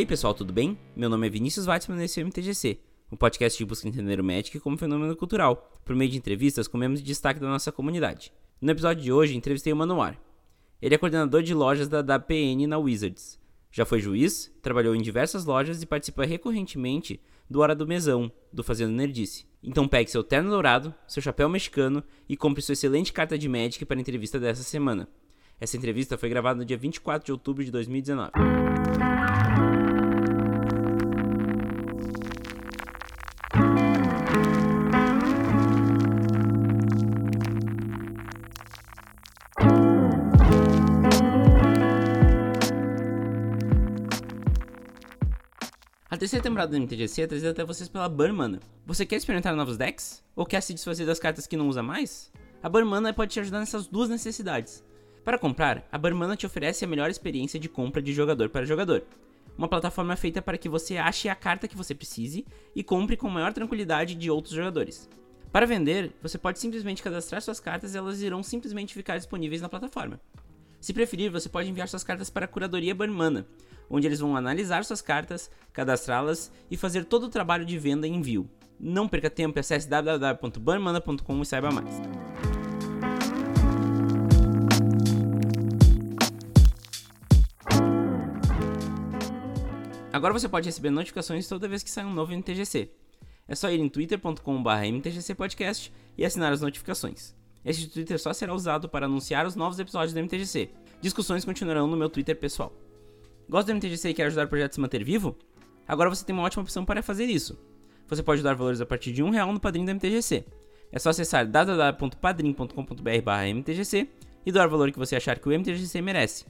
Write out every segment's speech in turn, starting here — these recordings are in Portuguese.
Aí pessoal, tudo bem? Meu nome é Vinícius Weitzman e esse é o MTGC, um podcast que busca entender o Magic como fenômeno cultural, por meio de entrevistas com membros de destaque da nossa comunidade. No episódio de hoje, entrevistei o Manoar. Ele é coordenador de lojas da WPN na Wizards. Já foi juiz, trabalhou em diversas lojas e participa recorrentemente do Hora do Mesão, do Fazendo Nerdice. Então pegue seu terno dourado, seu chapéu mexicano e compre sua excelente carta de Magic para a entrevista dessa semana. Essa entrevista foi gravada no dia 24 de outubro de 2019. Terceira temporada do MTGC é trazida até vocês pela Burn Você quer experimentar novos decks? Ou quer se desfazer das cartas que não usa mais? A Burn pode te ajudar nessas duas necessidades. Para comprar, a Burn te oferece a melhor experiência de compra de jogador para jogador. Uma plataforma feita para que você ache a carta que você precise e compre com maior tranquilidade de outros jogadores. Para vender, você pode simplesmente cadastrar suas cartas e elas irão simplesmente ficar disponíveis na plataforma. Se preferir, você pode enviar suas cartas para a curadoria Burn onde eles vão analisar suas cartas, cadastrá-las e fazer todo o trabalho de venda e envio. Não perca tempo e acesse www.burnmana.com e saiba mais. Agora você pode receber notificações toda vez que sai um novo MTGC. É só ir em twitter.com.br mtgcpodcast e assinar as notificações. Este Twitter só será usado para anunciar os novos episódios do MTGC. Discussões continuarão no meu Twitter pessoal. Gosta do MTGC e quer ajudar o projeto a se manter vivo? Agora você tem uma ótima opção para fazer isso. Você pode dar valores a partir de um real no padrinho do MTGC. É só acessar www.padrim.com.br/mtgc e doar o valor que você achar que o MTGC merece.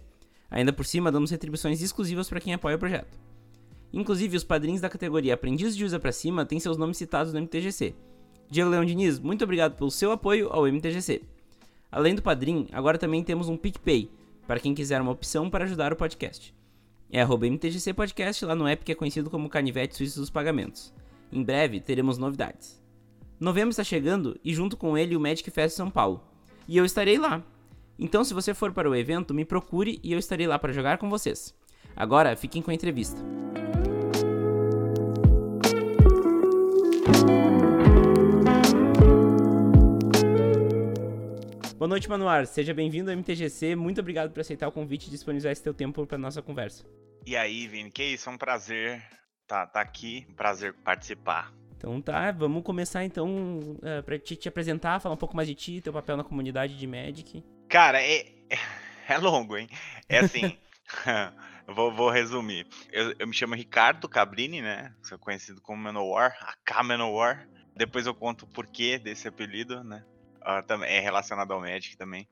Ainda por cima, damos retribuições exclusivas para quem apoia o projeto. Inclusive, os padrinhos da categoria Aprendiz de Usa para Cima têm seus nomes citados no MTGC. Diego Leão Diniz, muito obrigado pelo seu apoio ao MTGC. Além do padrinho, agora também temos um PicPay, para quem quiser uma opção para ajudar o podcast. É arroba MTGC Podcast lá no app que é conhecido como Canivete Suíço dos Pagamentos. Em breve teremos novidades. Novembro está chegando e junto com ele o Magic Fest São Paulo. E eu estarei lá. Então se você for para o evento, me procure e eu estarei lá para jogar com vocês. Agora fiquem com a entrevista. Boa noite, Manuar. Seja bem-vindo ao MTGC. Muito obrigado por aceitar o convite e disponibilizar esse teu tempo para nossa conversa. E aí, Vini, que isso, é um prazer estar tá, tá aqui, um prazer participar. Então tá, vamos começar então uh, pra te, te apresentar, falar um pouco mais de ti, teu papel na comunidade de Magic. Cara, é, é longo, hein? É assim, vou, vou, resumir. Eu, eu, me chamo Ricardo Cabrini, né? Sou conhecido como Manowar, AK Manowar. Depois eu conto o porquê desse apelido, né? Uh, também, é relacionado ao Magic também.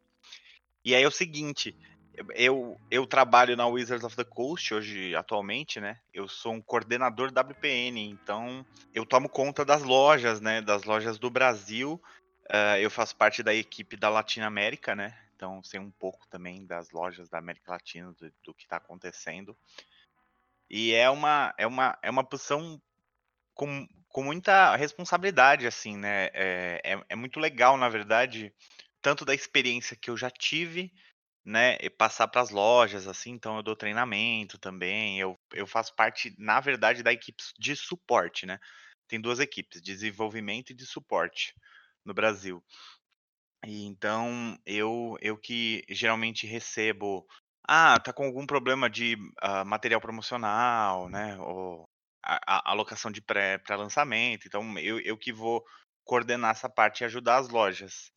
E aí é o seguinte, eu, eu trabalho na Wizards of the Coast hoje, atualmente, né? Eu sou um coordenador WPN, então eu tomo conta das lojas, né? Das lojas do Brasil. Uh, eu faço parte da equipe da Latinoamérica, né? Então sei um pouco também das lojas da América Latina, do, do que está acontecendo. E é uma, é uma, é uma posição com, com muita responsabilidade, assim, né? É, é, é muito legal, na verdade, tanto da experiência que eu já tive, né, e passar para as lojas, assim, então eu dou treinamento também, eu, eu faço parte, na verdade, da equipe de suporte, né? Tem duas equipes, desenvolvimento e de suporte no Brasil. E então eu eu que geralmente recebo, ah, tá com algum problema de uh, material promocional, né? Ou a, a alocação de pré, pré-lançamento. Então eu, eu que vou coordenar essa parte e ajudar as lojas.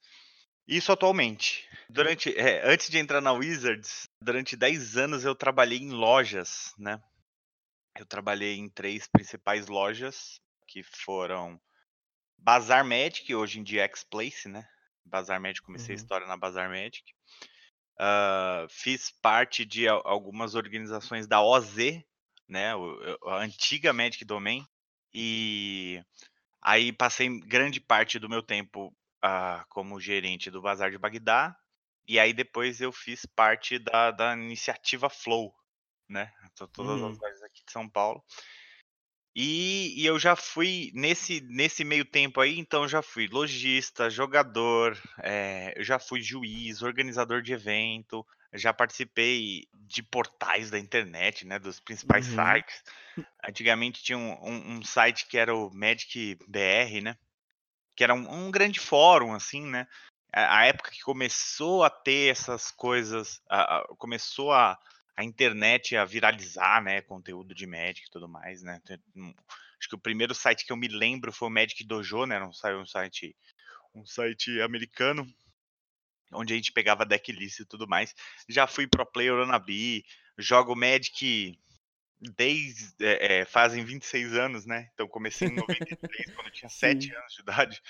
Isso atualmente. Durante, é, antes de entrar na Wizards, durante 10 anos eu trabalhei em lojas, né? Eu trabalhei em três principais lojas, que foram Bazar Magic, hoje em dia X-Place, né? Bazar Magic, comecei uhum. a história na Bazar Magic. Uh, fiz parte de algumas organizações da OZ, né? A antiga Magic Domain. E aí passei grande parte do meu tempo uh, como gerente do Bazar de Bagdá. E aí depois eu fiz parte da, da iniciativa Flow, né? Tô todas uhum. as lojas aqui de São Paulo. E, e eu já fui nesse, nesse meio tempo aí, então já fui lojista, jogador, eh, eu já fui juiz, organizador de evento, já participei de portais da internet, né, dos principais Uhum. sites. Antigamente tinha um, um, um site que era o Magic BR, né? Que era um, um grande fórum, assim, né? A, a época que começou a ter essas coisas, a- a- começou a, a internet a viralizar, né? Conteúdo de Magic e tudo mais, né? Acho que o primeiro site que eu me lembro foi o Magic Dojo, né? Era um, um site, um site americano, onde a gente pegava decklist e tudo mais. Já fui pro player Onabi, jogo Magic desde é, é, fazem 26 anos, né? Então comecei em 93, quando eu tinha 7 Sim. anos de idade.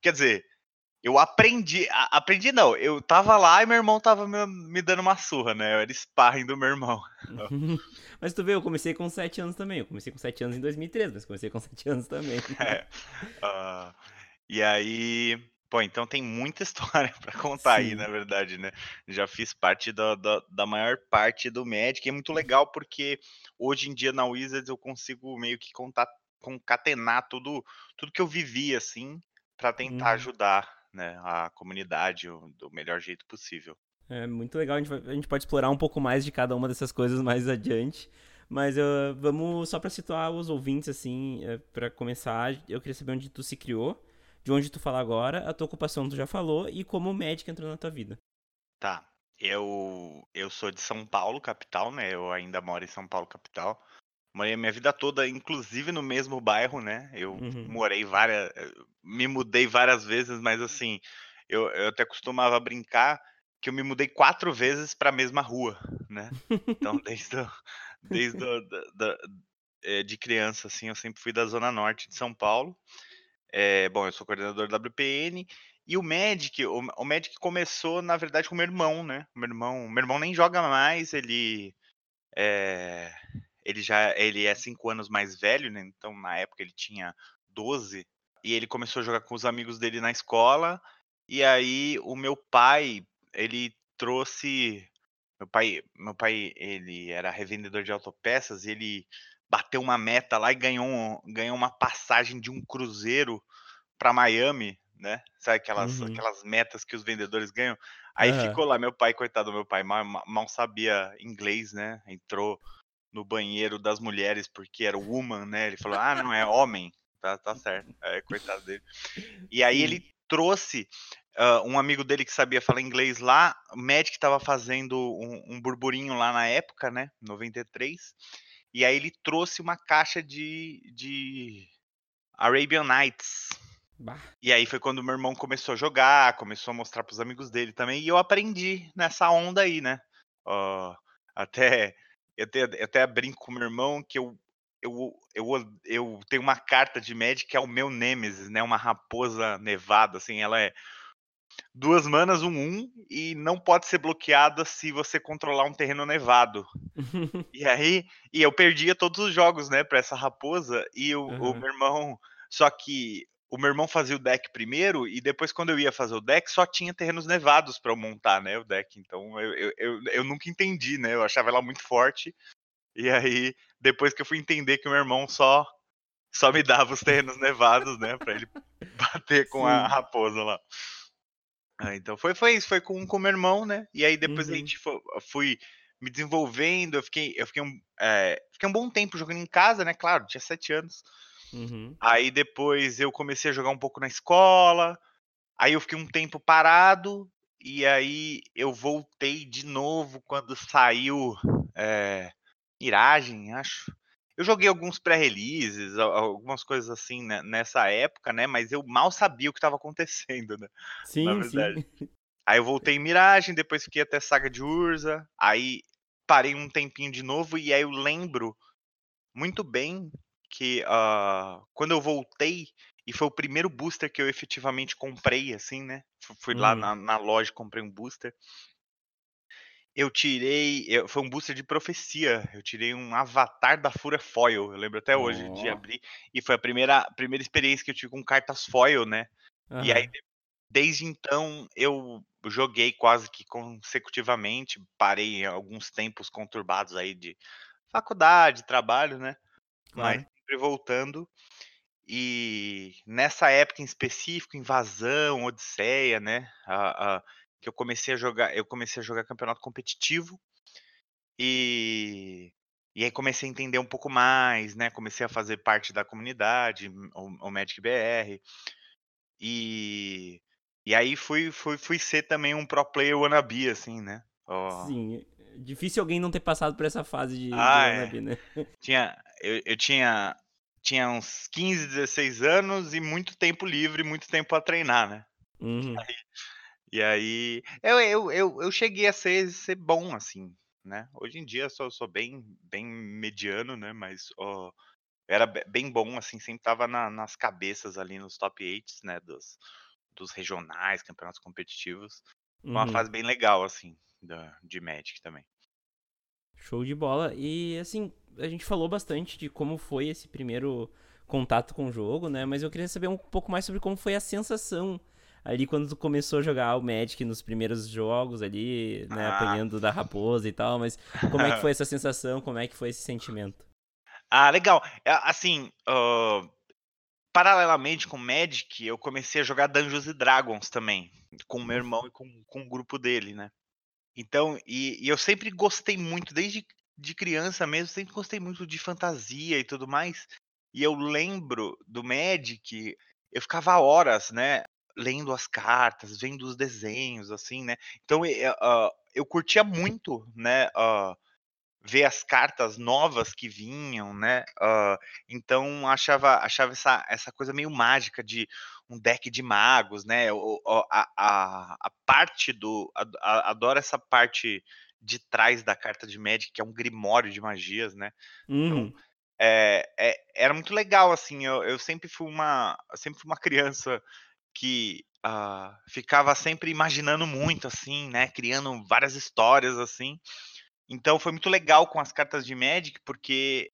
Quer dizer, eu aprendi, a- aprendi não, eu tava lá e meu irmão tava me, me dando uma surra, né? Eu era sparring do meu irmão. Mas tu vê, eu comecei com 7 anos também. Eu comecei com 7 anos em 2013, mas comecei com 7 anos também. É, ah, e aí, pô, então tem muita história pra contar aí, na Sim. verdade, né? Já fiz parte da, da, da maior parte do Magic, e é muito legal porque hoje em dia na Wizards eu consigo meio que contar, concatenar tudo, tudo que eu vivi, assim, pra tentar Uhum. ajudar, né, a comunidade do melhor jeito possível. É muito legal, a gente, vai- a gente pode explorar um pouco mais de cada uma dessas coisas mais adiante. Mas uh, vamos, só pra situar os ouvintes, assim, uh, pra começar, eu queria saber onde tu se criou, de onde tu fala agora, a tua ocupação tu já falou e como o médico entrou na tua vida. Tá. Eu, eu sou de São Paulo, capital, né? Eu ainda moro em São Paulo, capital. Morei a minha vida toda, inclusive no mesmo bairro, né? Eu Uhum. morei várias. Me mudei várias vezes, mas assim, eu, eu até costumava brincar que eu me mudei quatro vezes para a mesma rua, né? Então, desde, desde eh, de criança, assim, eu sempre fui da Zona Norte de São Paulo. É, bom, eu sou coordenador da WPN. E o Magic, o, o Magic começou, na verdade, com o meu irmão, né? O meu irmão, meu irmão nem joga mais, ele é, ele já ele é cinco anos mais velho, né? Então, na época, ele tinha 12. E ele começou a jogar com os amigos dele na escola. E aí, o meu pai, ele trouxe. Meu pai, meu pai, ele era revendedor de autopeças e ele bateu uma meta lá e ganhou, um- ganhou uma passagem de um cruzeiro para Miami, né? Sabe aquelas, Uhum. aquelas metas que os vendedores ganham? Aí Aham. ficou lá, meu pai, coitado do meu pai, mal, mal sabia inglês, né? Entrou no banheiro das mulheres porque era woman, né? Ele falou, ah, não, é homem. Tá, tá certo. É, coitado dele. E aí ele trouxe ah, um amigo dele que sabia falar inglês lá, o Magic estava fazendo um, um burburinho lá na época, né? 93. E aí ele trouxe uma caixa de, de Arabian Nights. Bah. E aí foi quando meu irmão começou a jogar, começou a mostrar pros amigos dele também, e eu aprendi nessa onda aí, né? Ó, até, eu até, eu até brinco com meu irmão que eu, eu, eu, eu tenho uma carta de Magic que é o meu Nemesis, né? Uma raposa nevada, assim, ela é duas manas, um um, e não pode ser bloqueada se você controlar um terreno nevado. E aí, e eu perdia todos os jogos, né, pra essa raposa, e o, o Aham. meu irmão. Só que o meu irmão fazia o deck primeiro, e depois, quando eu ia fazer o deck, só tinha terrenos nevados pra eu montar, né, o deck. Então eu, eu, eu, eu nunca entendi, né, eu achava ela muito forte. E aí, depois que eu fui entender que o meu irmão só, só me dava os terrenos nevados, né, pra ele bater com a Sim. raposa lá. Ah, então foi, foi isso, foi com o meu irmão, né? E aí depois a Uhum. gente foi, fui me desenvolvendo, eu fiquei, eu fiquei um, é, fiquei um bom tempo jogando em casa, né? Claro, tinha sete anos. Uhum. Aí depois eu comecei a jogar um pouco na escola, aí eu fiquei um tempo parado, e aí eu voltei de novo quando saiu é, Miragem, acho. Eu joguei alguns pré-releases, al- algumas coisas assim né, nessa época, né? Mas eu mal sabia o que estava acontecendo, né? Na Sim, sim. verdade. Aí eu voltei em Miragem, depois fiquei até Saga de Urza, aí parei um tempinho de novo e aí eu lembro muito bem que ah, quando eu voltei e foi o primeiro booster que eu efetivamente comprei, assim, né? Fu- Fui lá Uhum. na, na loja comprei um booster. Eu tirei, eu- foi um booster de profecia. Eu tirei um Avatar da Fúria Foil. Eu lembro até hoje de Ó. abrir e foi a primeira, primeira experiência que eu tive com cartas foil, né? E aí. Desde então, eu joguei quase que consecutivamente, parei em alguns tempos conturbados aí de faculdade, trabalho, né, mas sempre voltando. E nessa época em específico, Invasão, Odisseia, né? A, a, que eu comecei a jogar, eu comecei a jogar campeonato competitivo. E, e aí comecei a entender um pouco mais, né? Comecei a fazer parte da comunidade, o, o Magic BR. E, e aí fui, fui, fui ser também um pro player wannabe, assim, né? Oh. Sim, é difícil alguém não ter passado por essa fase de, ah, de wannabe, é. né? Tinha, eu, eu tinha, tinha uns 15, 16 anos e muito tempo livre, muito tempo a treinar, né? Uhum. Aí, e aí eu, eu, eu, eu cheguei a ser, ser bom, assim, né? Hoje em dia eu sou, sou bem, bem mediano, né? Mas ó, era bem bom, assim, sempre tava na, nas cabeças ali nos top 8, né? Dos, dos regionais, campeonatos competitivos. Uhum. Uma fase bem legal, assim, da, de Magic também. Show de bola. E assim, a gente falou bastante de como foi esse primeiro contato com o jogo, né? Mas eu queria saber um pouco mais sobre como foi a sensação ali quando tu começou a jogar o Magic nos primeiros jogos ali, né, ah. apanhando da raposa e tal, mas como é que foi essa sensação, como é que foi esse sentimento? Ah, legal. É, assim, uh, paralelamente com Magic, eu comecei a jogar Dungeons and Dragons também, com o meu irmão e com, com o grupo dele, né? Então, e, e eu sempre gostei muito, desde de criança mesmo, sempre gostei muito de fantasia e tudo mais. E eu lembro do Magic, eu ficava horas, né, lendo as cartas, vendo os desenhos, assim, né? Então uh, eu curtia muito, né? Uh, ver as cartas novas que vinham, né? Uh, então achava, achava essa, essa coisa meio mágica de um deck de magos, né? O, a, a, a parte do. A, adoro essa parte de trás da carta de Magic, que é um grimório de magias, né? Então, uhum. é, é, era muito legal, assim. Eu, eu sempre fui uma. Sempre fui uma criança que uh, ficava sempre imaginando muito, assim, né? Criando várias histórias, assim. Então foi muito legal com as cartas de Magic, porque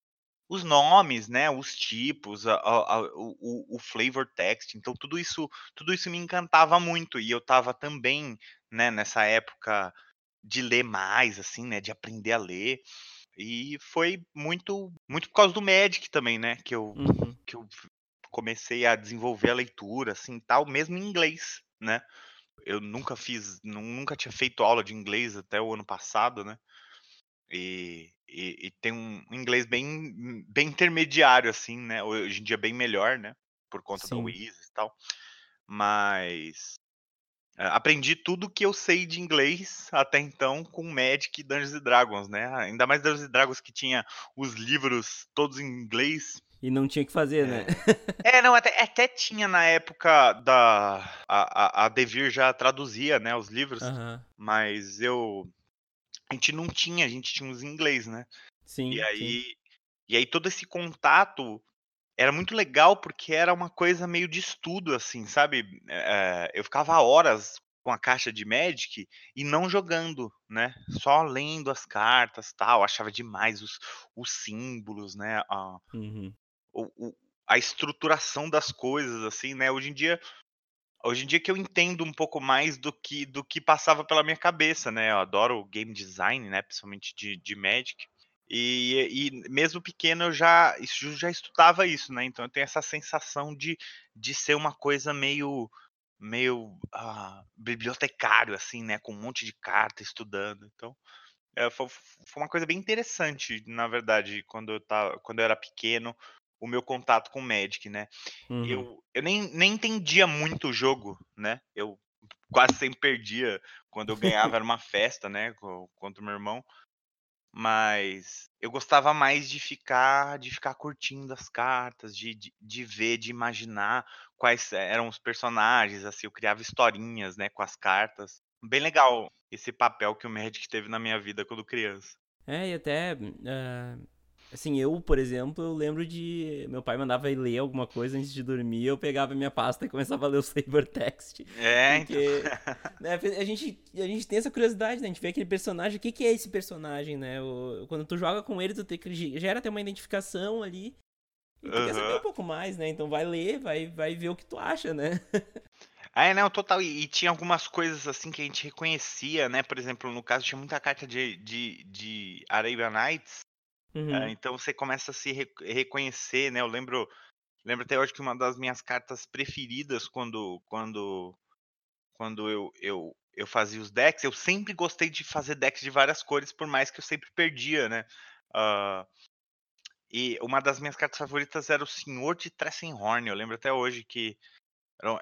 os nomes, né, os tipos, a, a, o, o, flavor text, então tudo isso, tudo isso me encantava muito e eu estava também, né, nessa época de ler mais, assim, né, de aprender a ler e foi muito, muito por causa do Magic também, né, que eu, uhum. que eu comecei a desenvolver a leitura, assim, tal, mesmo em inglês, né? Eu nunca fiz, nunca tinha feito aula de inglês até o ano passado, né? E, e, e tem um inglês bem, bem intermediário, assim, né? Hoje em dia bem melhor, né? Por conta Sim. da Wiz e tal. Mas é, aprendi tudo que eu sei de inglês até então com Magic e Dungeons Dragons, né? Ainda mais Dungeons Dragons que tinha os livros todos em inglês. E não tinha que fazer, né? É, não, até, até tinha na época da. A, a, a Devir já traduzia, né, os livros. Uhum. Mas eu. A gente não tinha, a gente tinha os em inglês, né? Sim. E aí. Sim. E aí todo esse contato era muito legal porque era uma coisa meio de estudo, assim, sabe? É, eu ficava horas com a caixa de Magic e não jogando, né? Só lendo as cartas tal. Achava demais os, os símbolos, né? A, uhum o, o, a estruturação das coisas, assim, né? Hoje em dia, hoje em dia que eu entendo um pouco mais do que do que passava pela minha cabeça, né? Eu adoro game design, né? Principalmente de, de Magic. E, e mesmo pequeno eu já, eu já estudava isso, né? Então eu tenho essa sensação de, de ser uma coisa meio meio uh, bibliotecário, assim, né? Com um monte de carta estudando. Então, é, foi, foi, uma coisa bem interessante, na verdade, quando eu, tava, quando eu era pequeno, o meu contato com o Magic, né? Uhum. Eu, eu nem, nem entendia muito o jogo, né? Eu quase sempre perdia. Quando eu ganhava era uma festa, né? Contra o meu irmão. Mas eu gostava mais de ficar de ficar curtindo as cartas, de, de, de, ver, de imaginar quais eram os personagens, assim, eu criava historinhas, né, com as cartas. Bem legal esse papel que o Magic teve na minha vida quando criança. É, e até uh, Assim, eu, por exemplo, eu lembro de. Meu pai mandava ir ler alguma coisa antes de dormir, eu pegava minha pasta e começava a ler o flavor text. É, porque, então. né, a, gente, a gente tem essa curiosidade, né? A gente vê aquele personagem, o que, que é esse personagem, né? O, quando tu joga com ele, tu tem que gera até uma identificação ali. E tu uhum. quer saber um pouco mais, né? Então vai ler, vai, vai ver o que tu acha, né? Ah, é, não, total. E, e, tinha algumas coisas assim que a gente reconhecia, né? Por exemplo, no caso, tinha muita carta de, de, de Arabian Nights Uhum. Uh, então você começa a se re reconhecer, né? Eu lembro, lembro até hoje que uma das minhas cartas preferidas quando, quando, quando eu, eu, eu fazia os decks, eu sempre gostei de fazer decks de várias cores, por mais que eu sempre perdia, né? Uh, e uma das minhas cartas favoritas era o Senhor de Tressenhorn. Eu lembro até hoje que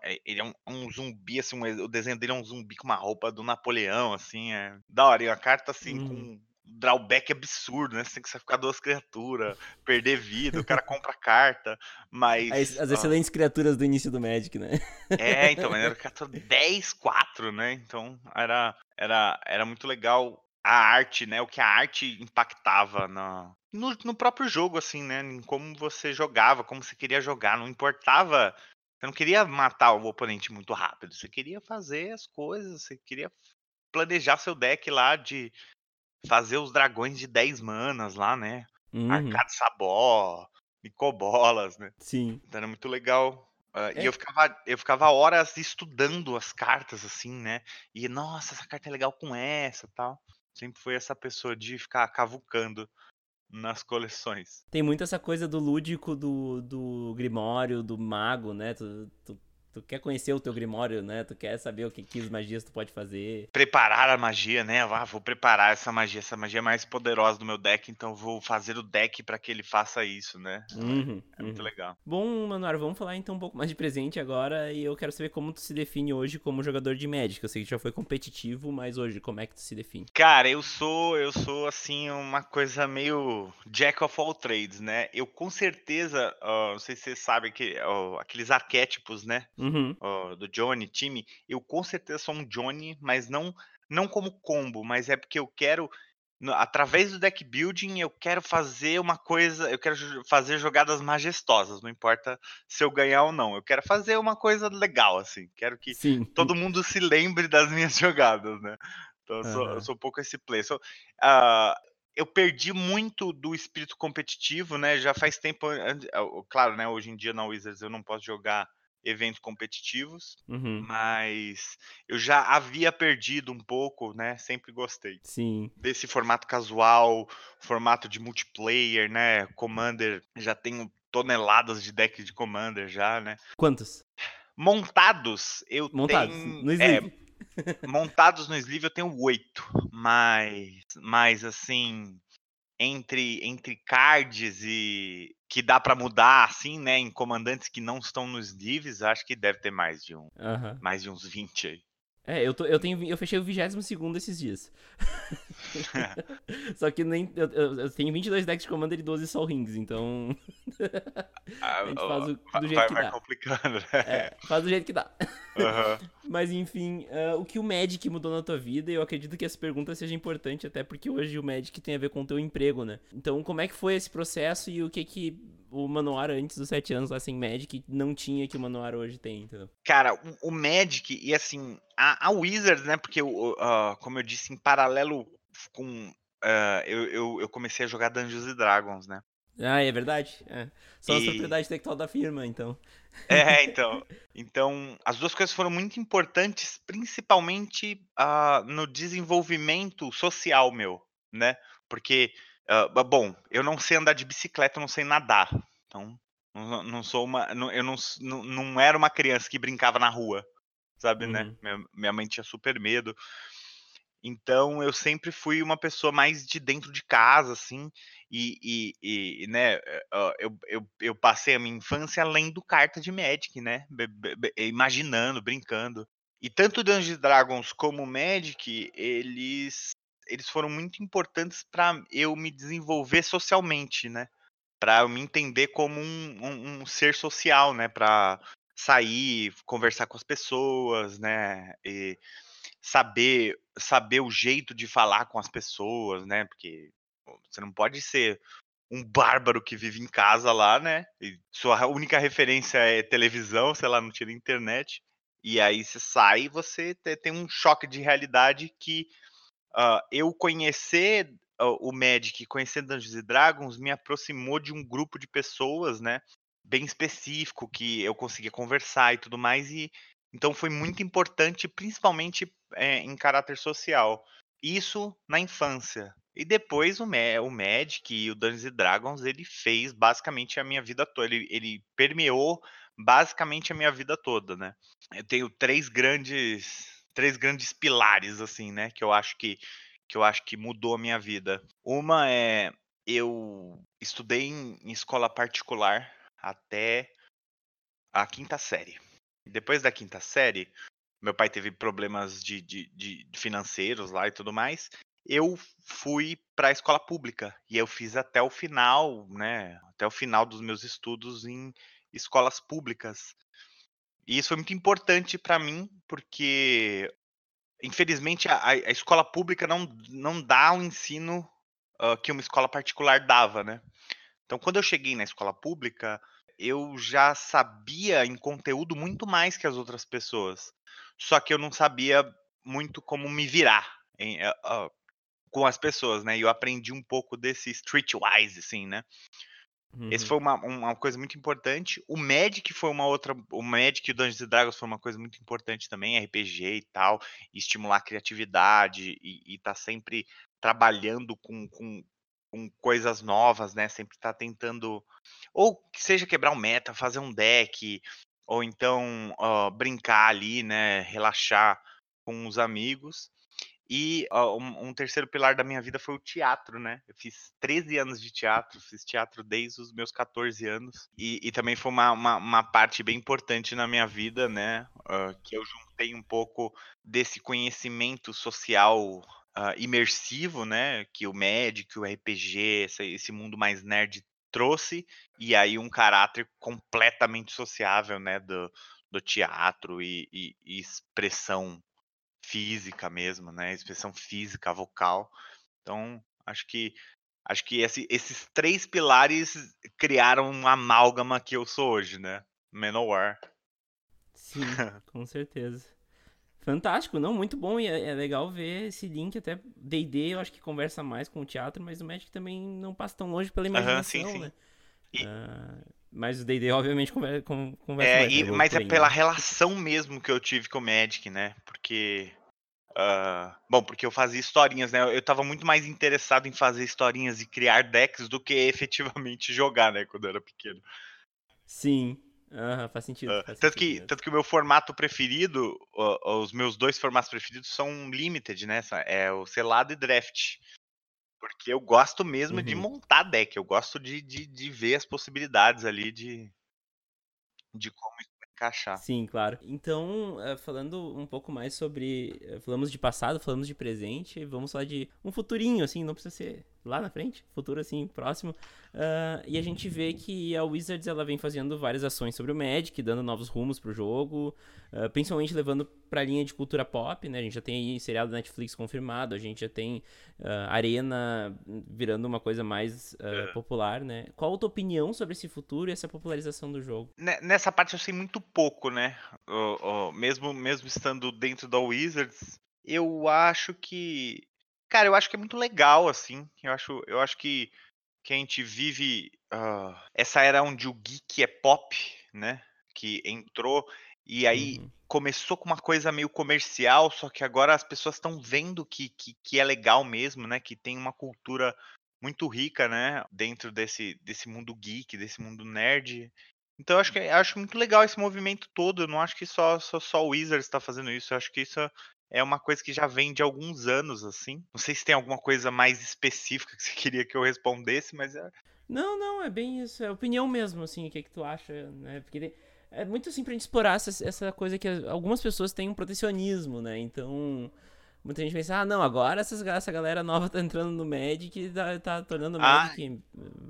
é, ele é um, um zumbi, assim, um, o desenho dele é um zumbi com uma roupa do Napoleão, assim, é da hora. E uma carta, assim, hum. com drawback absurdo, né? Você tem que sacrificar duas criaturas, perder vida, o cara compra carta, mas. As, as excelentes criaturas do início do Magic, né? É, então, era criatura 10-4, né? Então era, era, era muito legal a arte, né? O que a arte impactava na, no, no próprio jogo, assim, né? Em como você jogava, como você queria jogar. Não importava. Você não queria matar o oponente muito rápido. Você queria fazer as coisas, você queria planejar seu deck lá de fazer os dragões de 10 manas lá, né? Uhum. Arcade Sabó, Micobolas, né? Sim. Então era muito legal. Uh, é. E eu ficava, eu ficava horas estudando as cartas, assim, né? E, nossa, essa carta é legal com essa tal. Sempre fui essa pessoa de ficar cavucando nas coleções. Tem muito essa coisa do lúdico do, do Grimório, do Mago, né? Tu, tu Tu quer conhecer o teu Grimório, né? Tu quer saber o que, que magias tu pode fazer. Preparar a magia, né? Ah, vou preparar essa magia. Essa magia é mais poderosa do meu deck, então vou fazer o deck para que ele faça isso, né? Uhum, é muito uhum. legal. Bom, Manuel, vamos falar então um pouco mais de presente agora. E eu quero saber como tu se define hoje como jogador de Magic. Eu sei que já foi competitivo, mas hoje, como é que tu se define? Cara, eu sou, eu sou assim, uma coisa meio Jack of all trades, né? Eu com certeza, uh, não sei se você sabe que uh, aqueles arquétipos, né? Uhum. uh, do Johnny, time, eu com certeza sou um Johnny, mas não não como combo, mas é porque eu quero através do deck building eu quero fazer uma coisa, eu quero fazer jogadas majestosas, não importa se eu ganhar ou não. Eu quero fazer uma coisa legal assim. Quero que Sim. todo mundo se lembre das minhas jogadas, né? Então eu sou, uhum. eu sou um pouco esse play. So, uh, eu perdi muito do espírito competitivo, né? Já faz tempo, claro, né? Hoje em dia na Wizards eu não posso jogar eventos competitivos, uhum. mas eu já havia perdido um pouco, né? Sempre gostei. Sim. Desse formato casual, formato de multiplayer, né? Commander, já tenho toneladas de deck de Commander já, né? Quantos? Montados, eu montados, tenho... no sleeve. É, montados no sleeve eu tenho oito, mas, mas assim, entre, entre cards e que dá para mudar assim, né, em comandantes que não estão nos livros, acho que deve ter mais de um, uhum. mais de uns 20 aí. É, eu, tô, eu, tenho, eu fechei o 22 esses dias. Só que nem. Eu, eu, eu, tenho 22 decks de Commander e 12 Sol Rings, então. a gente faz o, do jeito vai, que vai dá. complicando, né? É, faz do jeito que dá. Uhum. Mas enfim, uh, o que o Magic mudou na tua vida, eu acredito que essa pergunta seja importante, até porque hoje o Magic tem a ver com o teu emprego, né? Então, como é que foi esse processo e o que que o Manoar antes dos sete anos lá sem Magic não tinha que o Manoar hoje tem, entendeu? Cara, o, o Magic, e assim, a, a Wizards, né? Porque, uh, como eu disse, em paralelo com. Uh, eu, eu, eu, comecei a jogar Dungeons and Dragons, né? Ah, é verdade. É. Só e... a propriedade intelectual da firma, então. É, então. Então, as duas coisas foram muito importantes, principalmente uh, no desenvolvimento social meu, né? Porque Uh, bom, eu não sei andar de bicicleta, eu não sei nadar. Então, não, não sou uma. Não, eu não, não, não era uma criança que brincava na rua, sabe, né? uhum. né? Minha, minha mãe tinha super medo. Então, eu sempre fui uma pessoa mais de dentro de casa, assim, e, e, e né, eu, eu, eu, passei a minha infância lendo carta de Magic, né, imaginando, brincando. E tanto Dungeons Dragons como Magic, eles eles foram muito importantes para eu me desenvolver socialmente, né? Para eu me entender como um, um, um ser social, né? Para sair, conversar com as pessoas, né? E saber saber o jeito de falar com as pessoas, né? Porque você não pode ser um bárbaro que vive em casa lá, né? E sua única referência é televisão, sei lá, não tira internet. E aí você sai e você tem um choque de realidade que uh, eu conhecer o Magic, conhecer Dungeons Dragons, me aproximou de um grupo de pessoas, né? Bem específico, que eu conseguia conversar e tudo mais. E então foi muito importante, principalmente é, em caráter social. Isso na infância. E depois o, o Magic e o Dungeons Dragons, ele fez basicamente a minha vida toda. Ele, ele permeou basicamente a minha vida toda, né? Eu tenho três grandes três grandes pilares assim, né, que eu acho que que eu acho que mudou a minha vida. Uma é eu estudei em, em escola particular até a quinta série. Depois da quinta série, meu pai teve problemas de, de, de financeiros lá e tudo mais. Eu fui para a escola pública e eu fiz até o final, né? Até o final dos meus estudos em escolas públicas. E isso foi muito importante para mim, porque infelizmente a, a, escola pública não, não dá o ensino uh, que uma escola particular dava, né? Então, quando eu cheguei na escola pública, eu já sabia em conteúdo muito mais que as outras pessoas. Só que eu não sabia muito como me virar em, uh, uh, com as pessoas, né? E eu aprendi um pouco desse streetwise, assim, né? Uhum. Esse foi uma, uma coisa muito importante. O Magic foi uma outra. O Magic e o Dungeons Dragons foi uma coisa muito importante também, RPG e tal, e estimular a criatividade e, e tá sempre trabalhando com, com, com coisas novas, né? Sempre tá tentando. Ou que seja quebrar um meta, fazer um deck, ou então uh, brincar ali, né? Relaxar com os amigos. E uh, um, terceiro pilar da minha vida foi o teatro, né? Eu fiz 13 anos de teatro, fiz teatro desde os meus 14 anos. E, e também foi uma, uma, uma, parte bem importante na minha vida, né? Uh, que eu juntei um pouco desse conhecimento social uh, imersivo, né? Que o Magic, o RPG, esse, esse mundo mais nerd trouxe. E aí um caráter completamente sociável, né? Do, do teatro e, e, e expressão física mesmo, né? Expressão física, vocal. Então, acho que acho que esse, esses três pilares criaram uma amálgama que eu sou hoje, né? Manowar. Sim, com certeza. Fantástico, não, muito bom e é, é legal ver esse link até D&D, eu acho que conversa mais com o teatro, mas o Magic também não passa tão longe pela imaginação, sim, sim. né? E... Uh, mas o D&D obviamente conversa, conversa é, mais. E, mas é pela relação mesmo que eu tive com o Magic, né? Porque Uh, bom, porque eu fazia historinhas, né? Eu tava muito mais interessado em fazer historinhas e criar decks do que efetivamente jogar, né? Quando eu era pequeno. Sim, uh, faz sentido. Uh, faz tanto, sentido que, tanto que o meu formato preferido, os meus dois formatos preferidos são limited, né? É o selado e draft. Porque eu gosto mesmo uhum. de montar deck, eu gosto de, de, de ver as possibilidades ali de, de como encaixar. Sim, claro. Então, uh, falando um pouco mais sobre. Uh, falamos de passado, falamos de presente, vamos falar de um futurinho, assim, não precisa ser lá na frente, futuro assim, próximo. Uh, e a gente vê que a Wizards ela vem fazendo várias ações sobre o Magic, dando novos rumos pro jogo, uh, principalmente levando pra linha de cultura pop, né? A gente já tem aí seriado da Netflix confirmado, a gente já tem uh, Arena virando uma coisa mais é. popular, né? Qual a tua opinião sobre esse futuro e essa popularização do jogo? Nessa parte eu sei muito pouco, né? mesmo, mesmo estando dentro da Wizards, eu acho que Cara, eu acho que é muito legal, assim. Eu acho, eu acho que, que a gente vive uh, essa era onde o geek é pop, né? Que entrou e aí uhum. começou com uma coisa meio comercial, só que agora as pessoas estão vendo que, que, que, é legal mesmo, né? Que tem uma cultura muito rica, né? Dentro desse, desse mundo geek, desse mundo nerd. Então eu acho que eu acho muito legal esse movimento todo. Eu não acho que só só, só o Wizards está fazendo isso. Eu acho que isso é uma coisa que já vem de alguns anos, assim. Não sei se tem alguma coisa mais específica que você queria que eu respondesse, mas é. Não, não, é bem isso. É opinião mesmo, assim, o que, é que tu acha, né? Porque é muito assim pra gente explorar essa, essa coisa que algumas pessoas têm um protecionismo, né? Então. Muita gente pensa, ah, não, agora essas, essa galera nova tá entrando no Magic e tá, tá tornando o ah. Magic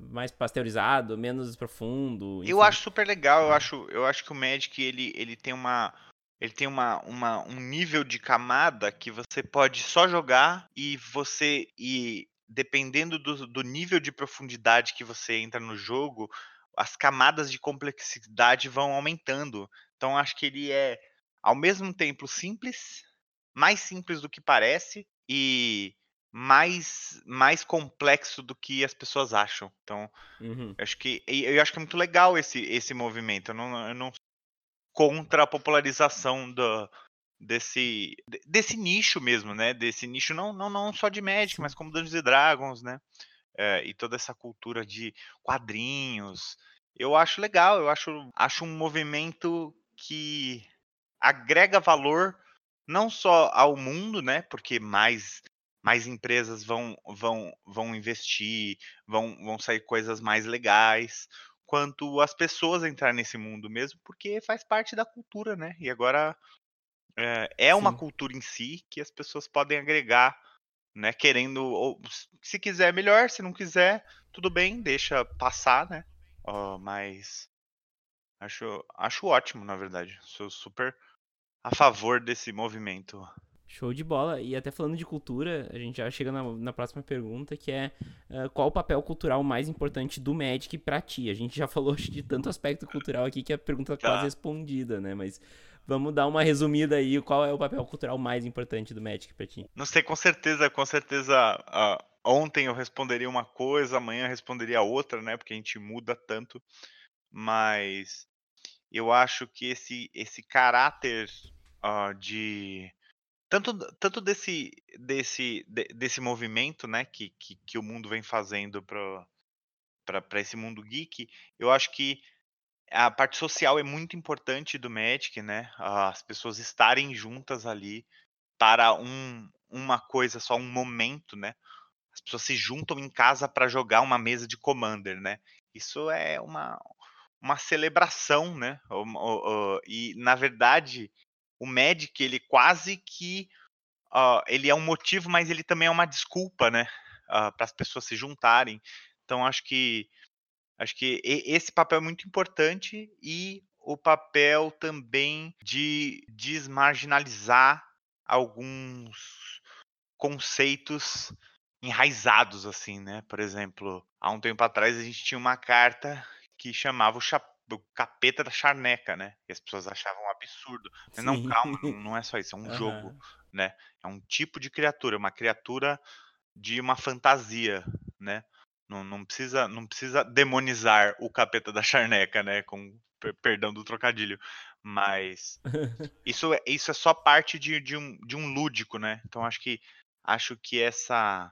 mais pasteurizado, menos profundo. Enfim. Eu acho super legal, eu acho, eu acho que o Magic ele, ele tem uma, ele tem uma, uma, um nível de camada que você pode só jogar e você e dependendo do, do nível de profundidade que você entra no jogo, as camadas de complexidade vão aumentando. Então acho que ele é ao mesmo tempo simples, mais simples do que parece e mais mais complexo do que as pessoas acham. Então, uhum. acho que eu acho que é muito legal esse esse movimento. Eu não, eu não contra a popularização do, desse desse nicho mesmo, né? Desse nicho não não, não só de Magic, mas como Dungeons and Dragons, né? É, e toda essa cultura de quadrinhos. Eu acho legal, eu acho, acho um movimento que agrega valor não só ao mundo, né? Porque mais mais empresas vão vão vão investir, vão vão sair coisas mais legais, quanto as pessoas entrar nesse mundo mesmo, porque faz parte da cultura, né? E agora é, é uma cultura em si que as pessoas podem agregar, né? Querendo, ou se quiser melhor, se não quiser, tudo bem, deixa passar, né? Ó, mas acho, acho ótimo, na verdade. Sou super a favor desse movimento. Show de bola. E até falando de cultura, a gente já chega na, na próxima pergunta, que é uh, qual o papel cultural mais importante do Magic pra ti? A gente já falou de tanto aspecto cultural aqui que a pergunta tá quase respondida, né? Mas vamos dar uma resumida aí, qual é o papel cultural mais importante do Magic pra ti? Não sei, com certeza, com certeza, uh, ontem eu responderia uma coisa, amanhã eu responderia outra, né? Porque a gente muda tanto. Mas eu acho que esse, esse caráter uh, de tanto, tanto desse, desse, de, desse movimento né, que, que, que, o mundo vem fazendo para esse mundo geek, eu acho que a parte social é muito importante do Magic, né? As pessoas estarem juntas ali para um, uma coisa só, um momento, né? As pessoas se juntam em casa para jogar uma mesa de Commander, né? Isso é uma, uma celebração, né? E, na verdade, o Magic, ele quase que uh, ele é um motivo, mas ele também é uma desculpa, né, uh, para as pessoas se juntarem. Então acho que acho que esse papel é muito importante e o papel também de desmarginalizar alguns conceitos enraizados assim, né? Por exemplo, há um tempo atrás a gente tinha uma carta que chamava o chapéu do capeta da charneca, né? E as pessoas achavam um absurdo. Mas não, calma, não, é só isso, é um uhum. jogo, né? É um tipo de criatura, uma criatura de uma fantasia, né? Não, não, precisa, não precisa demonizar o capeta da charneca, né? Com perdão do trocadilho. Mas isso, é, isso é só parte de, de, um, de um lúdico, né? Então acho que acho que essa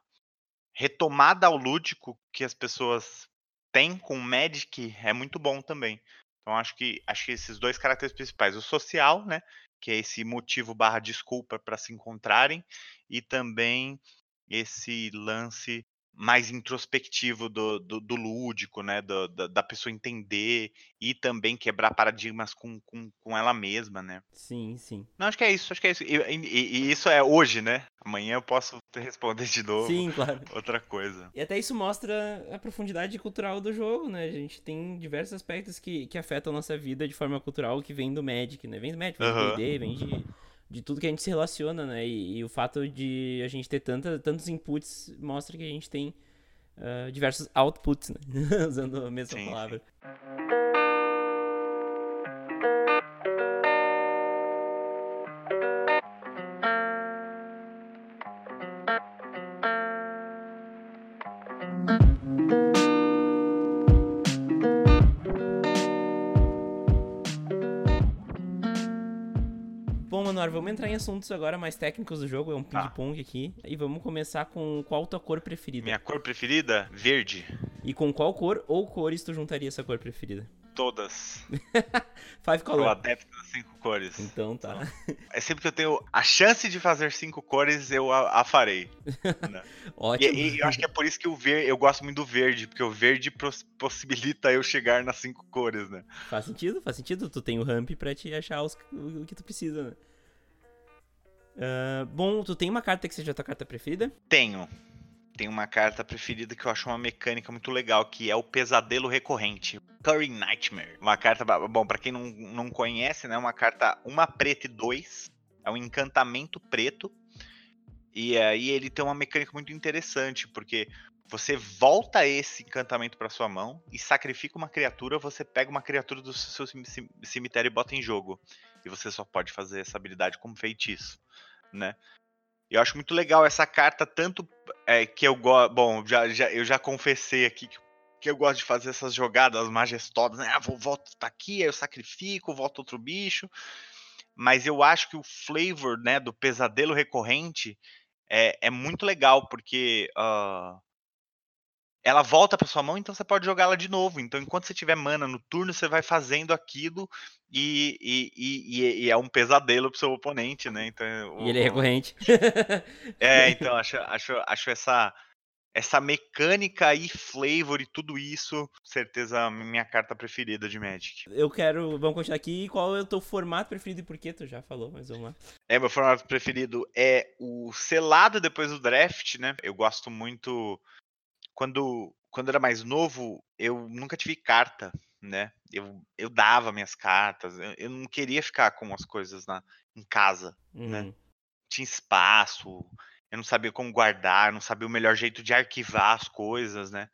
retomada ao lúdico que as pessoas tem com o Magic é muito bom também. Então acho que acho que esses dois caracteres principais, o social, né, que é esse motivo barra desculpa para se encontrarem, e também esse lance mais introspectivo do, do, do lúdico, né? Do, da, da, pessoa entender e também quebrar paradigmas com, com, com ela mesma, né? Sim, sim. Não, acho que é isso, acho que é isso. E, e, e isso é hoje, né? Amanhã eu posso responder de novo. Sim, claro. Outra coisa. E até isso mostra a profundidade cultural do jogo, né? A gente tem diversos aspectos que, que afetam a nossa vida de forma cultural que vem do Magic, né? Vem do Magic, vem do D&D, vem de de tudo que a gente se relaciona, né? E, e o fato de a gente ter tanta, tantos inputs mostra que a gente tem uh, diversos outputs, né? Usando a mesma sim, palavra. Sim. Vamos entrar em assuntos agora mais técnicos do jogo, é um tá. ping-pong aqui. E vamos começar com qual tua cor preferida? Minha cor preferida? Verde. E com qual cor ou cores tu juntaria essa cor preferida? Todas. Five colors. Eu adepto das cinco cores. Então tá. É sempre que eu tenho a chance de fazer cinco cores, eu a, a farei. Né? Ótimo. E, e, eu acho que é por isso que o verde, eu gosto muito do verde, porque o verde possibilita eu chegar nas cinco cores, né? Faz sentido, faz sentido. Tu tem o ramp pra te achar os, o que tu precisa, né? Uh, bom, tu tem uma carta que seja a tua carta preferida? Tenho. Tem uma carta preferida que eu acho uma mecânica muito legal, que é o Pesadelo Recorrente. Curry Nightmare. Uma carta, bom, para quem não, não conhece, né, uma carta uma preta e dois. É um encantamento preto. E aí ele tem uma mecânica muito interessante, porque você volta esse encantamento para sua mão e sacrifica uma criatura, você pega uma criatura do seu cemitério e bota em jogo. E você só pode fazer essa habilidade como feitiço né? Eu acho muito legal essa carta, tanto é, que eu gosto. Bom, já, já, eu já confessei aqui que, que eu gosto de fazer essas jogadas majestosas, né? Ah, vou, volto tá aqui, aí eu sacrifico, volto outro bicho. mas eu acho que o flavor, né, do pesadelo recorrente é, é muito legal, porque uh, ela volta para sua mão, então você pode jogá-la de novo. Então, enquanto você tiver mana no turno, você vai fazendo aquilo e, e, e, e é um pesadelo pro seu oponente, né? Então, o, e ele é recorrente. é, então acho, acho, acho essa, essa mecânica e flavor e tudo isso, certeza minha carta preferida de Magic. Eu quero, vamos continuar aqui, qual é o teu formato preferido e por que tu já falou, mas vamos lá. É, meu formato preferido é o selado depois do draft, né? Eu gosto muito quando, quando era mais novo, eu nunca tive carta, né? Eu, eu dava minhas cartas, eu, eu não queria ficar com as coisas na, em casa, né? uhum. né? Tinha espaço, eu não sabia como guardar, não sabia o melhor jeito de arquivar as coisas, né?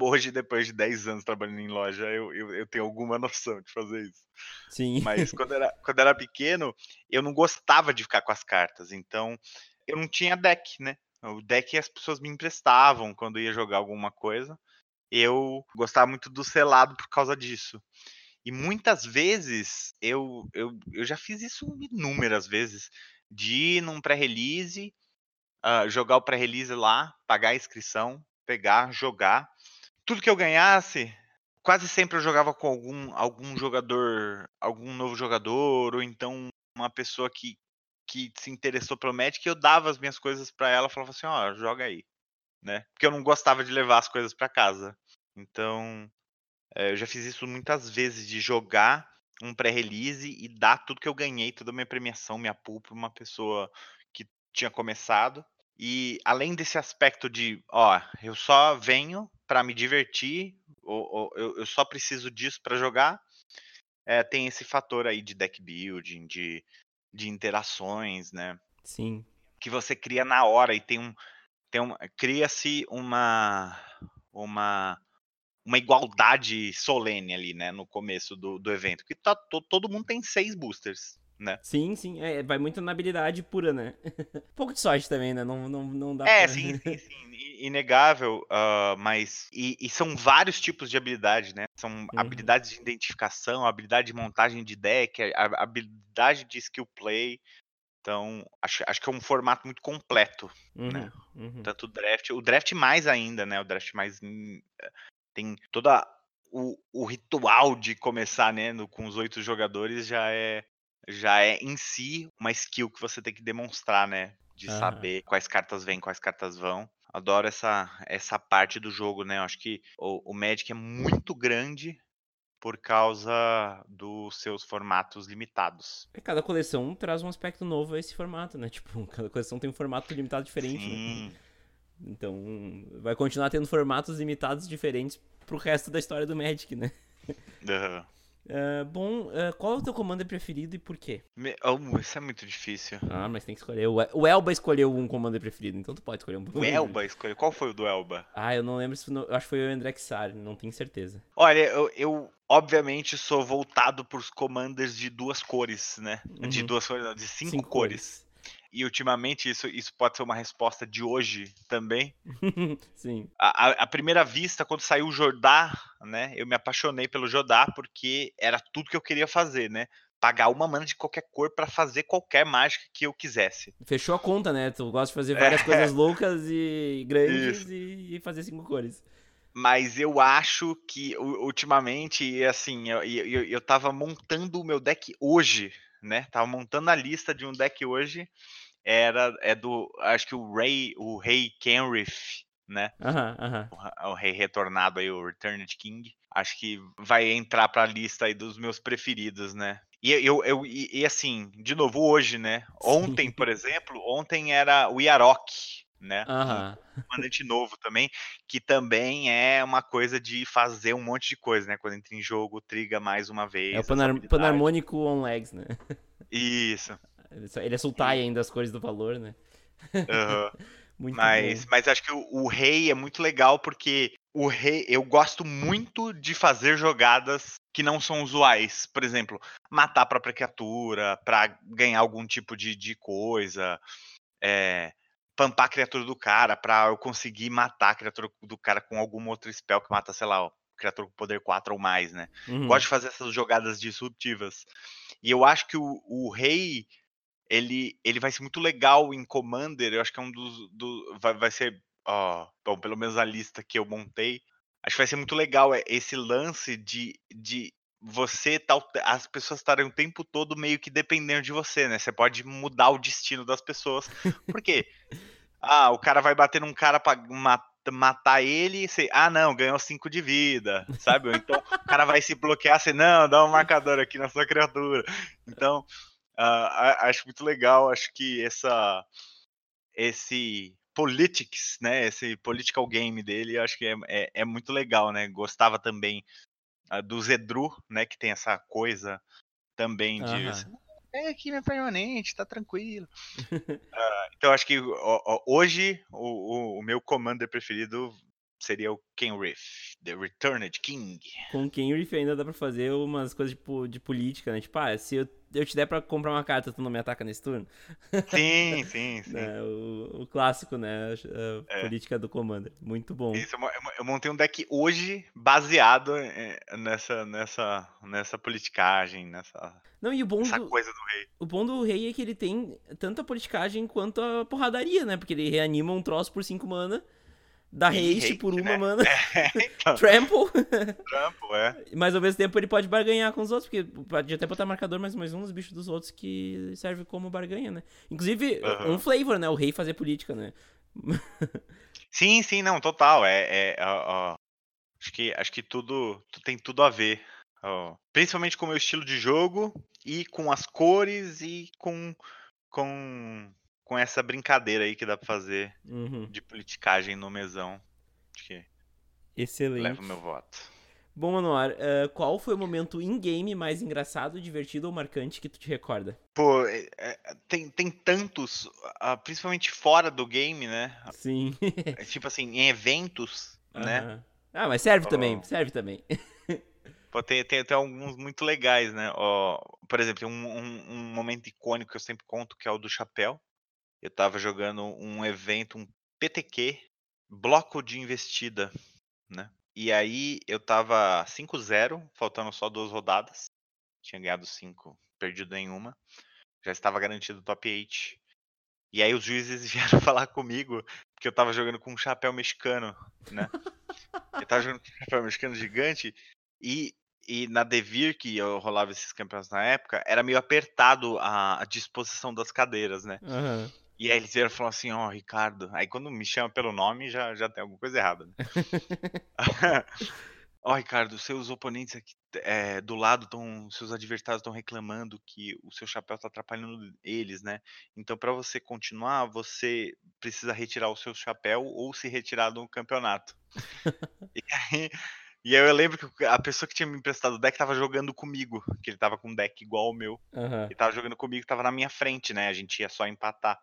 Hoje, depois de 10 anos trabalhando em loja, eu, eu, eu tenho alguma noção de fazer isso. Sim. Mas quando era, quando era pequeno, eu não gostava de ficar com as cartas, então eu não tinha deck, né? O deck as pessoas me emprestavam quando ia jogar alguma coisa. Eu gostava muito do selado por causa disso. E muitas vezes eu, eu, eu já fiz isso inúmeras vezes. De ir num pré-release, uh, jogar o pré-release lá, pagar a inscrição, pegar, jogar. Tudo que eu ganhasse, quase sempre eu jogava com algum, algum jogador, algum novo jogador, ou então uma pessoa que, que se interessou pelo Magic, eu dava as minhas coisas para ela, falava assim, ó, oh, joga aí, né? Porque eu não gostava de levar as coisas para casa. Então, é, eu já fiz isso muitas vezes de jogar um pré-release e dar tudo que eu ganhei, toda a minha premiação, minha pool para uma pessoa que tinha começado. E além desse aspecto de, ó, eu só venho para me divertir, ou, ou eu, eu, só preciso disso para jogar, é, tem esse fator aí de deck building, de de interações, né? Sim. Que você cria na hora e tem um, tem um cria-se uma uma uma igualdade solene ali, né, no começo do, do evento, que tá, to, todo mundo tem seis boosters, né? Sim, sim, é, vai muito na habilidade pura, né? pouco de sorte também, né? Não, não, não dá É, pra... sim, sim, sim, inegável, uh, mas. E, e, são vários tipos de habilidade, né? São uhum. habilidades de identificação, habilidade de montagem de deck, habilidade de skill play. Então, acho, acho que é um formato muito completo, né? uhum, né? Uhum. Tanto o draft, o draft mais ainda, né? O draft mais tem toda o, o ritual de começar, né, no, com os oito jogadores já é já é em si uma skill que você tem que demonstrar, né? De saber quais cartas vêm, quais cartas vão. Adoro essa, essa parte do jogo, né? Eu acho que o, o Magic é muito grande por causa dos seus formatos limitados. É, cada coleção traz um aspecto novo a esse formato, né? Tipo, cada coleção tem um formato limitado diferente. Né? Sim. Né? Então, vai continuar tendo formatos limitados diferentes pro resto da história do Magic, né? Uhum. Uh, bom, uh, qual é o teu commander preferido e por quê? Me... Oh, isso é muito difícil. Ah, mas tem que escolher. O Elba escolheu um commander preferido, então tu pode escolher um. O Elba escolheu? Qual foi o do Elba? Ah, eu não lembro se. Eu acho que foi o Andrexar, não tenho certeza. Olha, eu, eu obviamente sou voltado pros commanders de duas cores, né? Uhum. De duas cores, não, de cinco, cinco cores. cores. E ultimamente isso, isso pode ser uma resposta de hoje também. Sim. A, a, primeira vista, quando saiu o Jordá, né? Eu me apaixonei pelo Jordá porque era tudo que eu queria fazer, né? Pagar uma mana de qualquer cor para fazer qualquer mágica que eu quisesse. Fechou a conta, né? Tu gosta de fazer várias é. coisas loucas e grandes e, e, fazer cinco cores. Mas eu acho que ultimamente, assim, eu, eu, eu tava montando o meu deck hoje, né? Tava montando a lista de um deck hoje. Era é do acho que o Ray, o Rei Kenrith, né? O, o, rei retornado aí, o Returned King. Acho que vai entrar para a lista aí dos meus preferidos, né? E eu, eu e, e assim, de novo hoje, né? Ontem, Sim. por exemplo, ontem era o Yarok, né? Uhum. Um comandante novo também, que também é uma coisa de fazer um monte de coisa, né? Quando entra em jogo, triga mais uma vez. É o panar panarmônico on legs, né? Isso. Ele é sultai ainda as cores do valor, né? Uhum. mas, mas acho que o, o, rei é muito legal porque o rei, eu gosto muito de fazer jogadas que não são usuais. Por exemplo, matar a própria criatura para ganhar algum tipo de, de coisa. É, pampar a criatura do cara pra eu conseguir matar a criatura do cara com algum outro spell que mata, sei lá, ó, criatura com poder 4 ou mais, né? Uhum. Gosto de fazer essas jogadas disruptivas. E eu acho que o, o rei, ele, ele vai ser muito legal em Commander. Eu acho que é um dos. Do, vai, vai ser. Ó, bom, pelo menos a lista que eu montei. Acho que vai ser muito legal é, esse lance de, de você tá, as pessoas estarem o tempo todo meio que dependendo de você, né? Você pode mudar o destino das pessoas. Por quê? ah, o cara vai bater num cara pra matar ele, você, ah não, ganhou 5 de vida, sabe? Ou então o cara vai se bloquear, você, não, dá um marcador aqui na sua criatura. Então, uh, acho muito legal, acho que essa esse politics, né, esse political game dele, acho que é, é, é muito legal, né? Gostava também do Zedru, né, que tem essa coisa também de uhum. é aqui é permanente, tá tranquilo. uh, então acho que hoje o, o, o, meu commander preferido seria o Kenrith, The Returned King. Com o Kenrith ainda dá pra fazer umas coisas tipo, de política, né? Tipo, ah, se eu, eu te der pra comprar uma carta, tu não me ataca nesse turno? Sim, sim, sim. É, o, o, clássico, né? A, é. política do Commander. Muito bom. Isso, eu montei um deck hoje baseado é, nessa, nessa, nessa politicagem, nessa, não, e o bom do, coisa do rei. O bom do rei é que ele tem tanto a politicagem quanto a porradaria, né? Porque ele reanima um troço por 5 mana dá haste por uma, né? mano. É, então. Trample. Trample, é. Mas ao mesmo tempo ele pode barganhar com os outros, porque pode até botar marcador mais, mais um dos bichos dos outros que serve como barganha, né? Inclusive, um flavor, né? O rei fazer política, né? sim, sim, não, total. É, é ó, ó, acho que acho que tudo, tudo tem tudo a ver. Ó. Principalmente com o meu estilo de jogo e com as cores e com com com essa brincadeira aí que dá pra fazer uhum. de politicagem no mesão. Acho que Excelente. Leva o meu voto. Bom, Manoar, uh, qual foi o momento in-game mais engraçado, divertido ou marcante que tu te recorda? Pô, é, é, tem, tem tantos, uh, principalmente fora do game, né? Sim. É, tipo assim, em eventos, uh -huh. né? Ah, mas serve oh. também, serve também. Pô, tem, tem, tem alguns muito legais, né? Oh, por exemplo, um, um, um momento icônico que eu sempre conto, que é o do chapéu eu estava jogando um evento, um PTQ, bloco de investida, né? E aí eu tava 5-0, faltando só duas rodadas. Tinha ganhado 5, perdido nenhuma. Já estava garantido top 8. E aí os juízes vieram falar comigo, porque eu tava jogando com um chapéu mexicano, né? eu tava jogando com um chapéu mexicano gigante e, e na Devir, que eu rolava esses campeonatos na época, era meio apertado a, a disposição das cadeiras, né? Uhum. E aí eles vieram falaram assim, ó, oh, Ricardo. Aí quando me chama pelo nome, já, já tem alguma coisa errada. Né? Ó, oh, Ricardo, seus oponentes aqui é, do lado estão. Seus adversários estão reclamando que o seu chapéu está atrapalhando eles, né? Então, para você continuar, você precisa retirar o seu chapéu ou se retirar do campeonato. e, aí, e aí eu lembro que a pessoa que tinha me emprestado o deck estava jogando comigo, que ele estava com um deck igual ao meu. Uhum. Ele estava jogando comigo, estava na minha frente, né? A gente ia só empatar.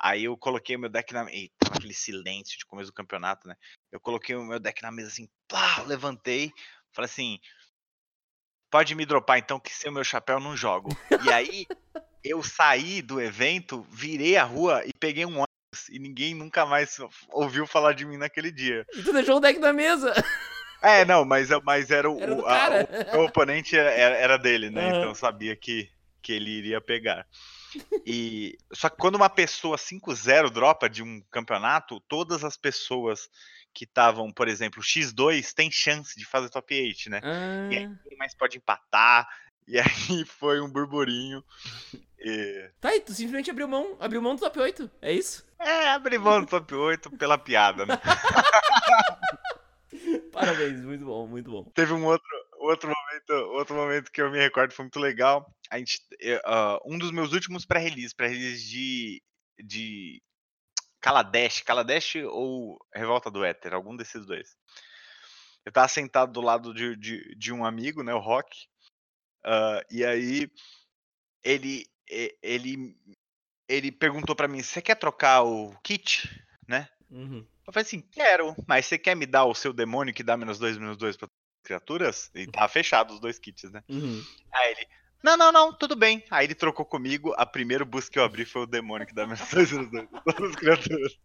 Aí eu coloquei o meu deck na. Eita, aquele silêncio de começo do campeonato, né? Eu coloquei o meu deck na mesa assim, pá, levantei, falei assim. Pode me dropar então, que sem o meu chapéu não jogo. E aí eu saí do evento, virei a rua e peguei um ônibus. E ninguém nunca mais ouviu falar de mim naquele dia. E tu deixou o deck na mesa? É, não, mas, mas era o, era o, a, o, o oponente era, era dele, né? Uhum. Então eu sabia que, que ele iria pegar. E só que quando uma pessoa 5-0 dropa de um campeonato, todas as pessoas que estavam, por exemplo, X2 tem chance de fazer top 8, né? Ah. E aí ah. mais pode empatar. E aí foi um burburinho. E... Tá, e tu simplesmente abriu mão, abriu mão do top 8, é isso? É, abri mão do top 8 pela piada, né? Parabéns, muito bom, muito bom. Teve um outro, outro momento, outro momento que eu me recordo foi muito legal. A gente, uh, um dos meus últimos pré-release, pré-release de, de Kaladesh, Kaladesh ou Revolta do Éter, algum desses dois. Eu tava sentado do lado de, de, de um amigo, né, o Rock, uh, e aí ele, ele, ele perguntou para mim, você quer trocar o kit, né? Uhum. Eu falei assim, quero, mas você quer me dar o seu demônio que dá menos dois, menos dois pra criaturas? E tava fechado os dois kits, né? Uhum. Aí ele, não, não, não, tudo bem. Aí ele trocou comigo, a primeira boost que eu abri foi o demônio que dá menos dois, menos dois, todas as criaturas.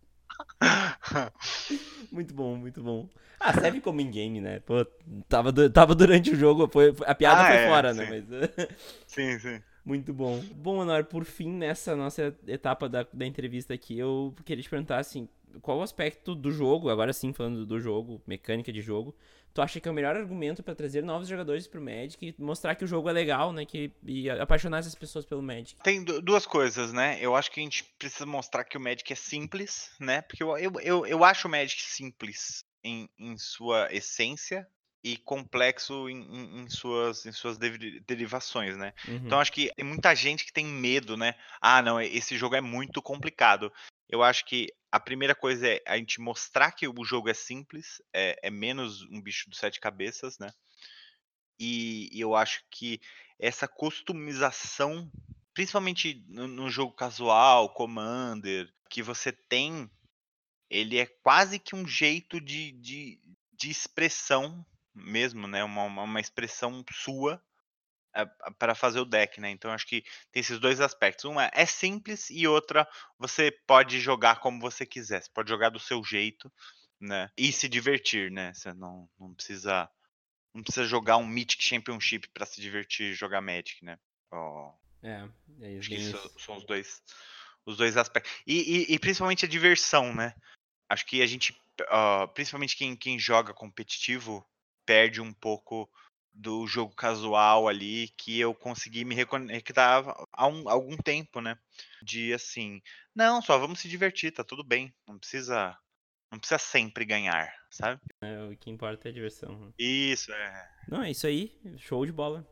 muito bom, muito bom. Ah, serve como in-game, né? Pô, tava, tava durante o jogo, foi, a piada ah, foi é, fora, né? sim. né? Mas... sim, sim. Muito bom. Bom, Honor, por fim, nessa nossa etapa da, da entrevista aqui, eu queria te perguntar, assim, qual o aspecto do jogo, agora sim falando do jogo, mecânica de jogo, tu acha que é o melhor argumento para trazer novos jogadores pro Magic e mostrar que o jogo é legal, né? Que, e apaixonar essas pessoas pelo Magic? Tem duas coisas, né? Eu acho que a gente precisa mostrar que o Magic é simples, né? Porque eu, eu, eu, eu acho o Magic simples em, em sua essência, e complexo em, em, em, suas, em suas derivações, né? Uhum. Então acho que tem muita gente que tem medo, né? Ah, não, esse jogo é muito complicado. Eu acho que a primeira coisa é a gente mostrar que o jogo é simples, é, é menos um bicho de sete cabeças, né? E, e, eu acho que essa customização, principalmente no, no jogo casual, Commander, que você tem, ele é quase que um jeito de, de, de expressão mesmo, né? Uma, uma expressão sua para fazer o deck, né? Então acho que tem esses dois aspectos. Uma é simples e outra você pode jogar como você quiser. Você pode jogar do seu jeito, né? E se divertir, né? Você não, não precisa não precisa jogar um Mythic Championship para se divertir jogar Magic, né? Oh, é, é acho que isso são os dois os dois aspectos. E, e, e, principalmente a diversão, né? Acho que a gente, uh, principalmente quem, quem joga competitivo, perde um pouco do jogo casual ali que eu consegui me reconectar há um, algum tempo, né? De assim, não, só vamos se divertir, tá tudo bem, não precisa não precisa sempre ganhar, sabe? É, o que importa é a diversão. Isso, é. Não, é isso aí, show de bola.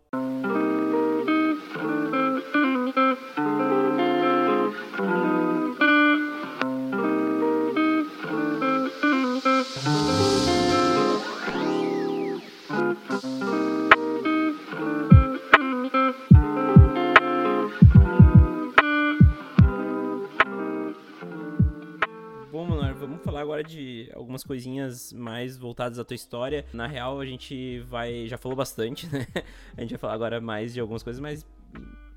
Coisinhas mais voltadas à tua história. Na real, a gente vai. Já falou bastante, né? A gente vai falar agora mais de algumas coisas mais,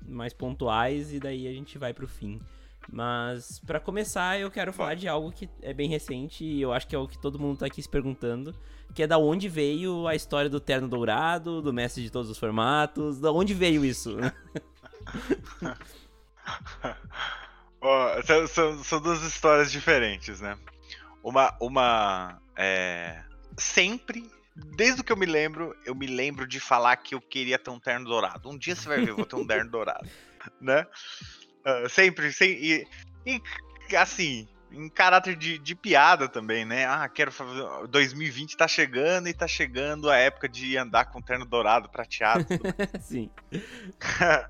mais pontuais e daí a gente vai pro fim. Mas para começar, eu quero falar de algo que é bem recente e eu acho que é o que todo mundo tá aqui se perguntando, que é da onde veio a história do Terno Dourado, do mestre de todos os formatos, da onde veio isso? oh, são, são, são, duas histórias diferentes, né? Uma. uma é, sempre, desde que eu me lembro, eu me lembro de falar que eu queria ter um terno dourado. Um dia você vai ver, eu vou ter um terno dourado. Né? Uh, sempre, sempre. E, e, assim, em caráter de, de, piada também, né? Ah, quero fazer. 2020 tá chegando e tá chegando a época de andar com terno dourado prateado. Sim.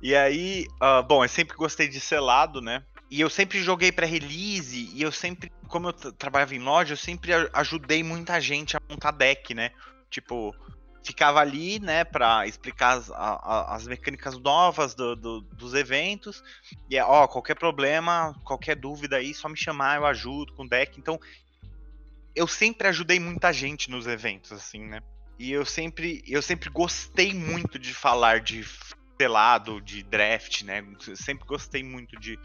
e aí, uh, bom, eu sempre gostei de selado, né? E eu sempre joguei para release e eu sempre, como eu trabalhava em loja, eu sempre ajudei muita gente a montar deck, né? Tipo, ficava ali, né, para explicar as, a, as mecânicas novas do, do, dos eventos. E é, ó, qualquer problema, qualquer dúvida aí, só me chamar, eu ajudo com deck. Então, eu sempre ajudei muita gente nos eventos, assim, né? E eu sempre, eu sempre gostei muito de falar de selado, de draft, né? Eu sempre gostei muito de,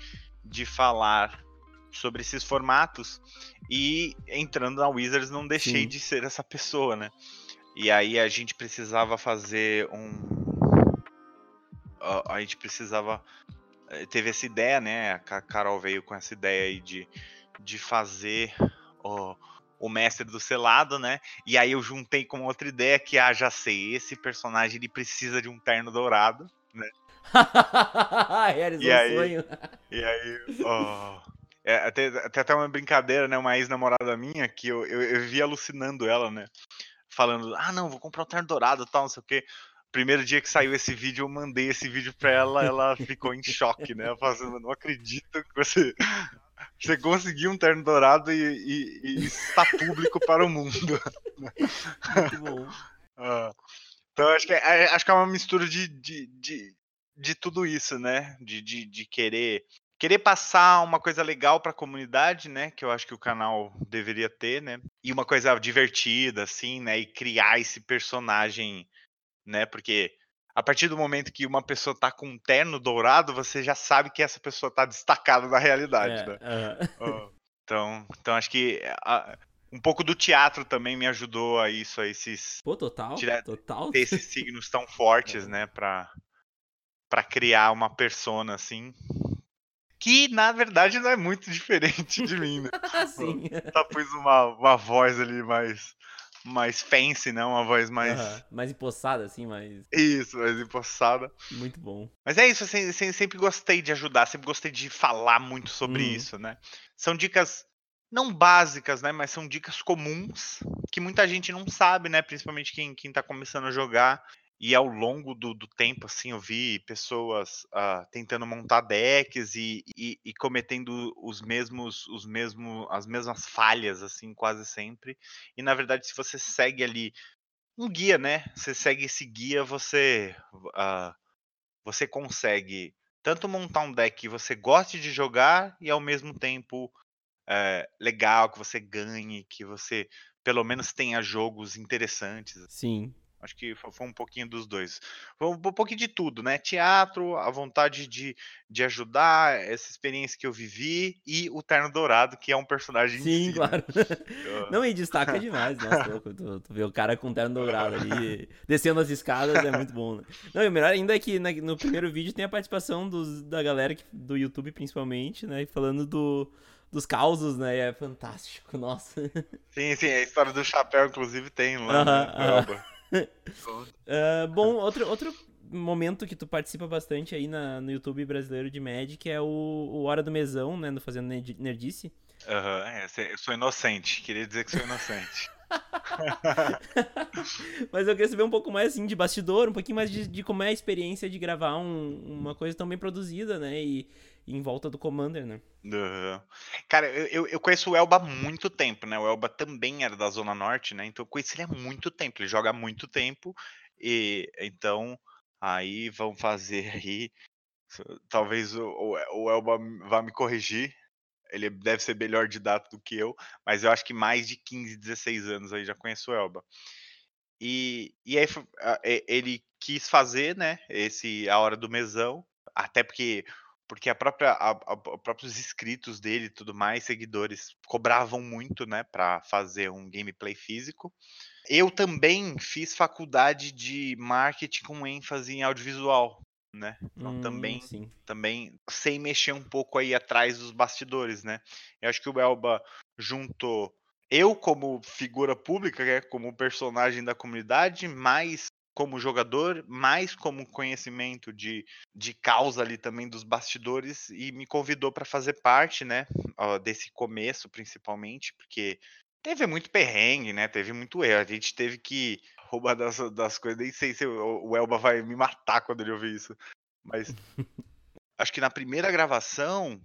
de falar sobre esses formatos e entrando na Wizards não deixei Sim. de ser essa pessoa, né? E aí a gente precisava fazer um a gente precisava eh, teve essa ideia, né? A Carol veio com essa ideia aí de, de fazer o, o mestre do selado, né? E aí eu juntei com outra ideia que ah, já sei, esse personagem ele precisa de um terno dourado, né? Realizou e aí, sonho. E aí, oh, é, até, até uma brincadeira, né? Uma ex-namorada minha que eu, eu, eu vi alucinando ela, né? Falando, ah, não, vou comprar um terno dourado tal, não sei o quê. Primeiro dia que saiu esse vídeo, eu mandei esse vídeo pra ela, ela ficou em choque, né? Fazendo, não acredito que você, você conseguiu um terno dourado e, e, e está público para o mundo. Muito bom. Ah, então acho que, é, acho que é uma mistura de, de, de, de tudo isso, né? De, de, de querer querer passar uma coisa legal para a comunidade, né? Que eu acho que o canal deveria ter, né? E uma coisa divertida, assim, né? E criar esse personagem, né? Porque a partir do momento que uma pessoa tá com um terno dourado, você já sabe que essa pessoa tá destacada da realidade, é, né? Uh... então, então acho que a, Um pouco do teatro também me ajudou a isso, a esses. Pô, total. Tirar- Total. ter esses signos tão fortes, né? Pra, pra criar uma persona assim. Que na verdade não é muito diferente de mim, né? Sim. Só pus uma, uma voz ali mais. Mais fancy, né? Uma voz mais. Mais empossada, assim, mas Isso, mais empossada. muito bom. Mas é isso, assim, sempre gostei de ajudar, sempre gostei de falar muito sobre Uhum. isso, né? São dicas não básicas, né? Mas são dicas comuns que muita gente não sabe, né? Principalmente quem, quem tá começando a jogar. E ao longo do, do tempo, assim, eu vi pessoas ah, tentando montar decks e, e, e cometendo os mesmos, os mesmos, as mesmas falhas, assim, quase sempre. E na verdade, se você segue ali um guia, né? Você segue esse guia, você ah, você consegue tanto montar um deck que você goste de jogar e ao mesmo tempo é, legal, que você ganhe, que você pelo menos tenha jogos interessantes. Sim. Acho que fo- foi um pouquinho dos dois. Foi um pouquinho de tudo, né? Teatro, a vontade de, de ajudar, essa experiência que eu vivi e o Terno Dourado, que é um personagem em Sim, si, né? claro. Eu- Não, e destaca demais, nossa, louco. Tu, tu vê o cara com terno dourado ali, descendo as escadas, é muito bom, né? Não, e o melhor ainda é que na- no primeiro vídeo tem a participação dos, da galera que- do YouTube, principalmente, né? Falando do, dos causos, né? É fantástico, nossa. Sim, sim, a história do chapéu, inclusive, tem lá, Aham, né? aham. Elba. Ah, bom, outro, outro momento que tu participa bastante aí na, no YouTube brasileiro de Magic é o, o Hora do Mesão, né? No Fazendo Nerd- Nerdice. Aham, é, cê- eu sou inocente, queria dizer que sou inocente. Mas eu queria saber um pouco mais assim de bastidor, um pouquinho mais de, de como é a experiência de gravar um- uma coisa tão bem produzida, né? E em volta do Commander, né? Aham. Cara, eu, eu- conheço o Elba há muito tempo, né? O Elba também era da Zona Norte, né? Então eu conheci ele há muito tempo. Ele joga há muito tempo. E então, aí vamos fazer aí. Talvez o, o, Elba vá me corrigir. Ele deve ser melhor de data do que eu, mas eu acho que mais de 15, 16 anos aí já conheço o Elba. E, e aí ele quis fazer, né, esse A Hora do Mesão, até porque porque a própria a, a- os próprios inscritos dele e tudo mais, seguidores, cobravam muito, né, para fazer um gameplay físico. Eu também fiz faculdade de marketing com ênfase em audiovisual, né? Então Hum, também Sim. também sei mexer um pouco aí atrás dos bastidores, né? Eu acho que o Elba juntou eu como figura pública, né, como personagem da comunidade, mais como jogador, mais como conhecimento de, de causa ali também dos bastidores e me convidou para fazer parte, né, desse começo principalmente, porque teve muito perrengue, né? Teve muito erro. A gente teve que roubar das, das coisas. Nem sei se o, o Elba vai me matar quando ele ouvir isso. Mas acho que na primeira gravação.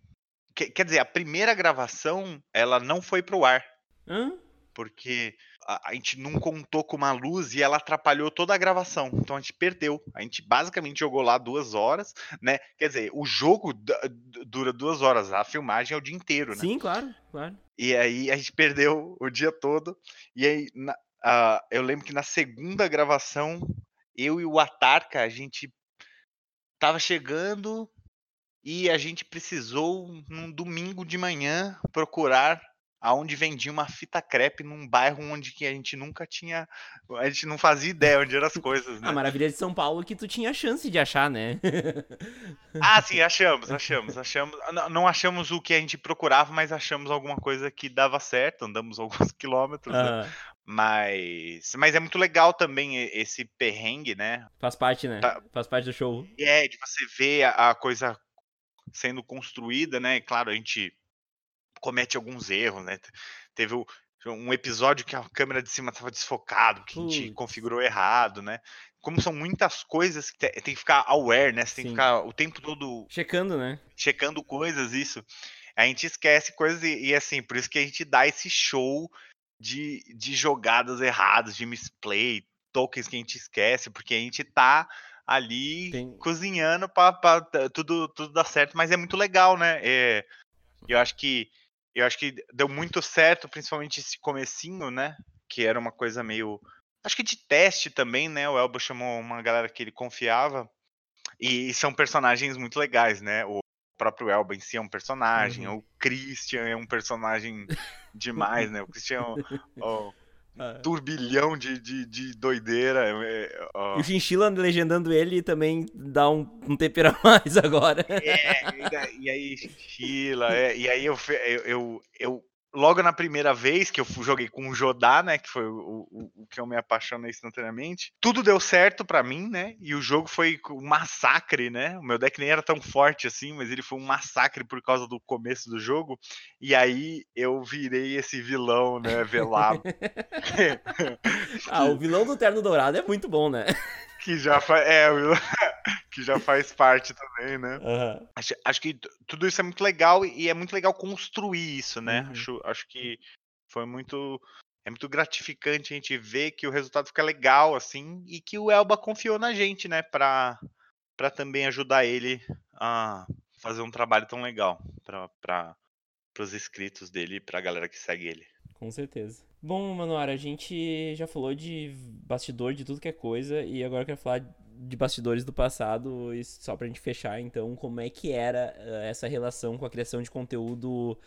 que- quer dizer, a primeira gravação ela não foi pro ar. Hã? Porque a, a gente não contou com uma luz e ela atrapalhou toda a gravação. Então a gente perdeu. A gente basicamente jogou lá duas horas, né? Quer dizer, o jogo dura duas horas, a filmagem é o dia inteiro, né? Sim, claro, claro. E aí a gente perdeu o dia todo. E aí na- ah, eu lembro que na segunda gravação, eu e o Atarca, a gente tava chegando e a gente precisou, num domingo de manhã, procurar aonde vendia uma fita crepe num bairro onde que a gente nunca tinha. A gente não fazia ideia onde eram as coisas, né? A maravilha de São Paulo é que tu tinha chance de achar, né? Ah, sim, achamos, achamos, achamos. Não, não achamos o que a gente procurava, mas achamos alguma coisa que dava certo. Andamos alguns quilômetros, né? Mas, mas é muito legal também esse perrengue, né? Faz parte, né? Tá. Faz parte do show. É de você ver a, a coisa sendo construída, né? E claro, a gente comete alguns erros, né? Te- Teve o- um episódio que a câmera de cima estava desfocado, que a gente configurou errado, né? Como são muitas coisas que te- tem que ficar aware, né? Você tem que Sim. ficar o tempo todo Checando, né? checando coisas, isso. A gente esquece coisas e, e, assim, por isso que a gente dá esse show de, de jogadas erradas, de misplay, tokens que a gente esquece, porque a gente tá ali Tem- cozinhando t- tudo, tudo dar certo, mas é muito legal, né? É, eu acho que eu acho que deu muito certo, principalmente esse comecinho, né? Que era uma coisa meio. Acho que de teste também, né? O Elba chamou uma galera que ele confiava. E são personagens muito legais, né? O próprio Elba em si é um personagem, Uhum. o Christian é um personagem demais, né? O Christian, ó, ah. turbilhão de, de, de doideira. É, ó. E o Chinchilla legendando ele também dá um, um tempero a mais agora. É, e aí Chinchilla, é, e aí eu, eu, eu, eu logo na primeira vez que eu joguei com o Jodá, né, que foi o, o, o que eu me apaixonei instantaneamente, tudo deu certo para mim, né, e o jogo foi um massacre, né, o meu deck nem era tão forte assim, mas ele foi um massacre por causa do começo do jogo, e aí eu virei esse vilão, né, velado. ah, o vilão do Terno Dourado é muito bom, né? que já faz, é, que já faz parte também, né? Uhum. Acho, acho, que tudo isso é muito legal e é muito legal construir isso, né? Uhum. Acho, acho que foi muito é muito gratificante a gente ver que o resultado fica legal assim e que o Elba confiou na gente, né, para para também ajudar ele a fazer um trabalho tão legal para para os inscritos dele e para a galera que segue ele. Com certeza. Bom, Manoara, a gente já falou de bastidor de tudo que é coisa e agora eu quero falar de bastidores do passado e só pra gente fechar, então, como é que era uh, essa relação com a criação de conteúdo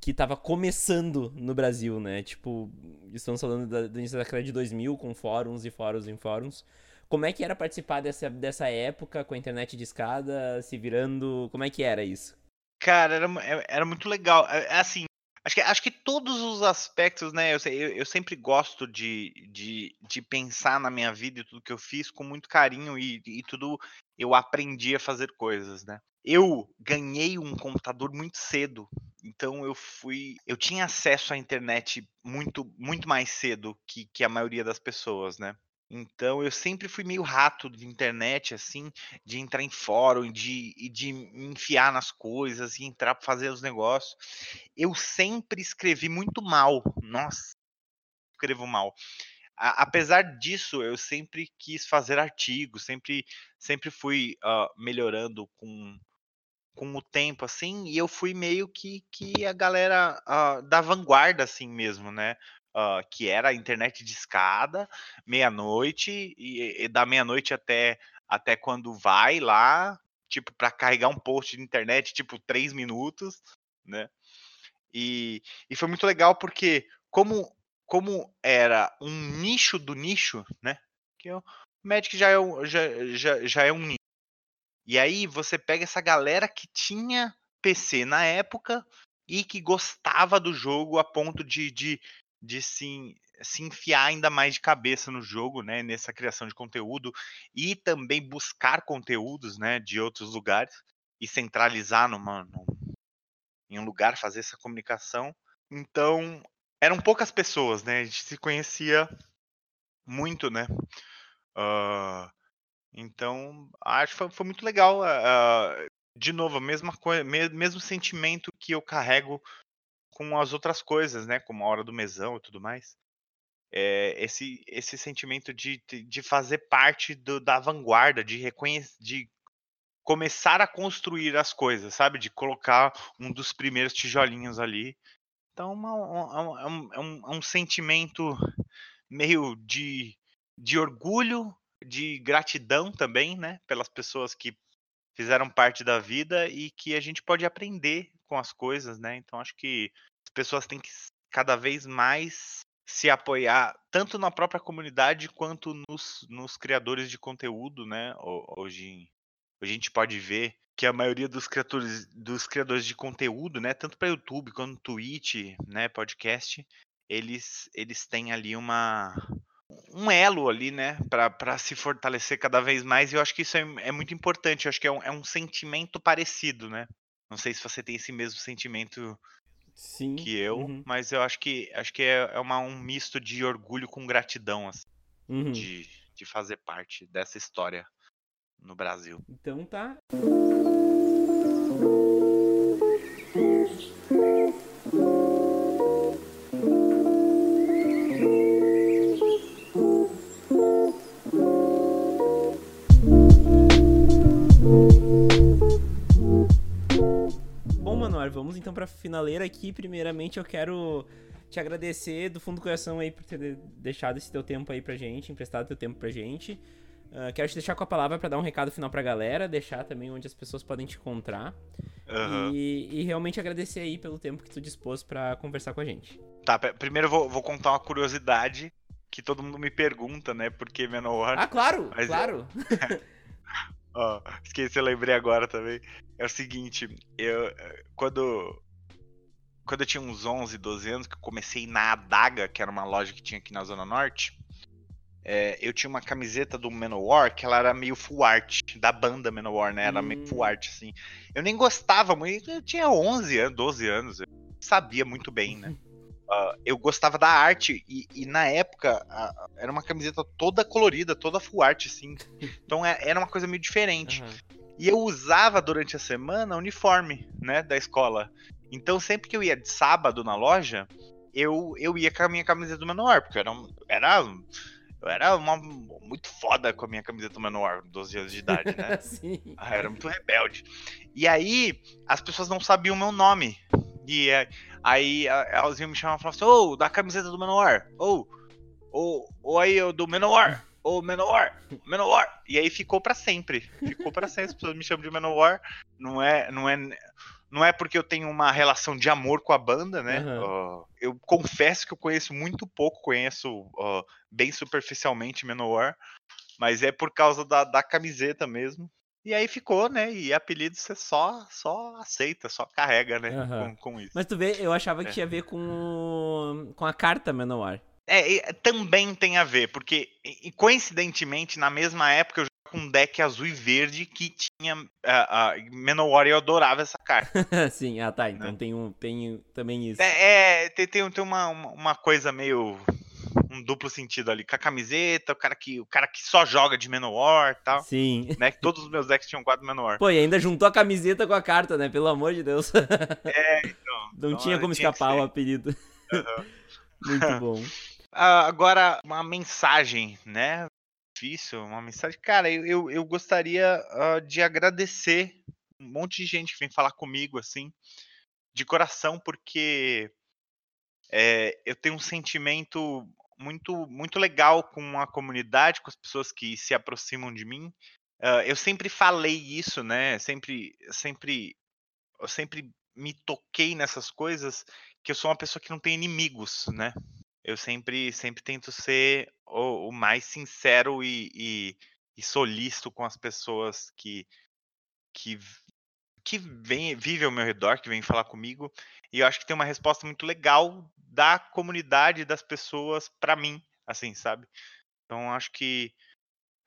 que tava começando no Brasil, né? Tipo, estamos falando da, da década de 2000 com fóruns e fóruns em fóruns. Como é que era participar dessa, dessa época com a internet de escada, se virando? Como é que era isso? Cara, era, era muito legal. É, é assim, Acho que, acho que todos os aspectos, né? Eu, eu, eu, sempre gosto de, de, de pensar na minha vida e tudo que eu fiz com muito carinho e, e tudo eu aprendi a fazer coisas, né? Eu ganhei um computador muito cedo, então eu fui, eu tinha acesso à internet muito, muito mais cedo que, que a maioria das pessoas, né? Então eu sempre fui meio rato de internet, assim, de entrar em fórum, de, de me enfiar nas coisas e entrar para fazer os negócios. Eu sempre escrevi muito mal. Nossa, escrevo mal. A, apesar disso, eu sempre quis fazer artigos, sempre, sempre fui uh, melhorando com, com o tempo, assim, e eu fui meio que, que a galera uh, da vanguarda, assim mesmo, né? Uh, que era a internet de escada, meia-noite, e, e, da meia-noite até, até quando vai lá, tipo, para carregar um post de internet, tipo, três minutos, né? E, e foi muito legal porque, como, como era um nicho do nicho, né? Que o Magic já é, um, já, já, já é um nicho. E aí você pega essa galera que tinha PC na época e que gostava do jogo a ponto de, de, de se, se enfiar ainda mais de cabeça no jogo, né, nessa criação de conteúdo e também buscar conteúdos, né, de outros lugares e centralizar numa, num, em um lugar, fazer essa comunicação. Então, eram poucas pessoas, né, a gente se conhecia muito, né. Uh, então, acho que foi, foi muito legal. Uh, de novo, a mesma coisa, mesmo sentimento que eu carrego com as outras coisas, né? Como a hora do mesão e tudo mais. É, esse, esse sentimento de, de fazer parte do, da vanguarda, de reconhecer, de começar a construir as coisas, sabe? De colocar um dos primeiros tijolinhos ali. Então, uma, uma, é, um, é, um, é um sentimento meio de, de orgulho, de gratidão também, né? Pelas pessoas que fizeram parte da vida e que a gente pode aprender com as coisas, né? Então, acho que pessoas têm que cada vez mais se apoiar tanto na própria comunidade quanto nos, nos criadores de conteúdo, né? Hoje, hoje a gente pode ver que a maioria dos criadores, dos criadores de conteúdo, né, tanto para YouTube quanto Twitch, né, podcast, eles eles têm ali uma um elo ali, né, para se fortalecer cada vez mais. E eu acho que isso é, é muito importante. Eu acho que é um, é um sentimento parecido, né? Não sei se você tem esse mesmo sentimento Sim. que eu, uhum. mas eu acho que acho que é, é uma, um misto de orgulho com gratidão, assim, uhum. de, de fazer parte dessa história no Brasil. Então tá. Vamos então pra finaleira aqui. Primeiramente, eu quero te agradecer do fundo do coração aí por ter deixado esse teu tempo aí pra gente, emprestado teu tempo pra gente. Uh, quero te deixar com a palavra para dar um recado final pra galera, deixar também onde as pessoas podem te encontrar. Aham. E, e realmente agradecer aí pelo tempo que tu dispôs pra conversar com a gente. Tá, primeiro eu vou, vou contar uma curiosidade que todo mundo me pergunta, né? Por que Manowar? Ah, claro, Mas claro. Ó, esqueci, eu lembrei agora também. É o seguinte, eu quando quando eu tinha uns 11, 12 anos, que eu comecei na Adaga, que era uma loja que tinha aqui na Zona Norte, eh, eu tinha uma camiseta do Manowar que ela era meio full art, da banda Manowar, né? Era meio Hum. full art, assim. Eu nem gostava muito, eu tinha 11 anos, 12 anos, eu sabia muito bem, né? Ah, eu gostava da arte e, e na época a- era uma camiseta toda colorida, toda full art, assim. Então é- era uma coisa meio diferente. Aham. E eu usava durante a semana uniforme, né, da escola. Então sempre que eu ia de sábado na loja, eu, eu ia com a minha camiseta do Menor, porque eu era, era, eu era uma, muito foda com a minha camiseta Menor, 12 anos de idade, né? Sim. Ah, era muito rebelde. E aí, as pessoas não sabiam o meu nome. E é, aí a- elas iam me chamar e falavam assim, ô, da camiseta do Menor, ô, ô, ô aí, do Menor, ô, Menor, Menor. E aí ficou pra sempre, ficou pra sempre, as pessoas me chamam de Menor, não é, não é, não é porque eu tenho uma relação de amor com a banda, né? Aham. Ó, eu confesso que eu conheço muito pouco, conheço ó, bem superficialmente Menor, mas é por causa da, da camiseta mesmo. E aí ficou, né? E apelido você só, só aceita, só carrega, né? Aham. Com, com isso. Mas tu vê, eu achava que É. tinha a ver com, com a carta Manowar. É, também tem a ver, porque coincidentemente, na mesma época, eu jogava com um deck azul e verde que tinha a Menowar e eu adorava essa carta. Sim, ah tá, então Né? tem, um, tem também isso. É, é, tem, tem, tem uma, uma coisa meio. Um duplo sentido ali. Com a camiseta, o cara que, o cara que só joga de Menowar e tal. Sim. Né? Que todos os meus decks tinham quatro Menowar. Pô, e ainda juntou a camiseta com a carta, né? Pelo amor de Deus. É, então. Não então, tinha como tinha escapar o apelido. Muito bom. Ah, agora, uma mensagem, né? Difícil, uma mensagem. Cara, eu, eu, eu gostaria ah, de agradecer um monte de gente que vem falar comigo, assim, de coração, porque é, eu tenho um sentimento muito, muito legal com a comunidade, com as pessoas que se aproximam de mim. Ah, eu sempre falei isso, né? Sempre, sempre, eu sempre me toquei nessas coisas, que eu sou uma pessoa que não tem inimigos, né? eu sempre, sempre tento ser o, o mais sincero e, e, e solícito com as pessoas que que, que vem, vivem ao meu redor, que vêm falar comigo. E eu acho que tem uma resposta muito legal da comunidade, das pessoas, pra mim, assim, sabe? Então acho que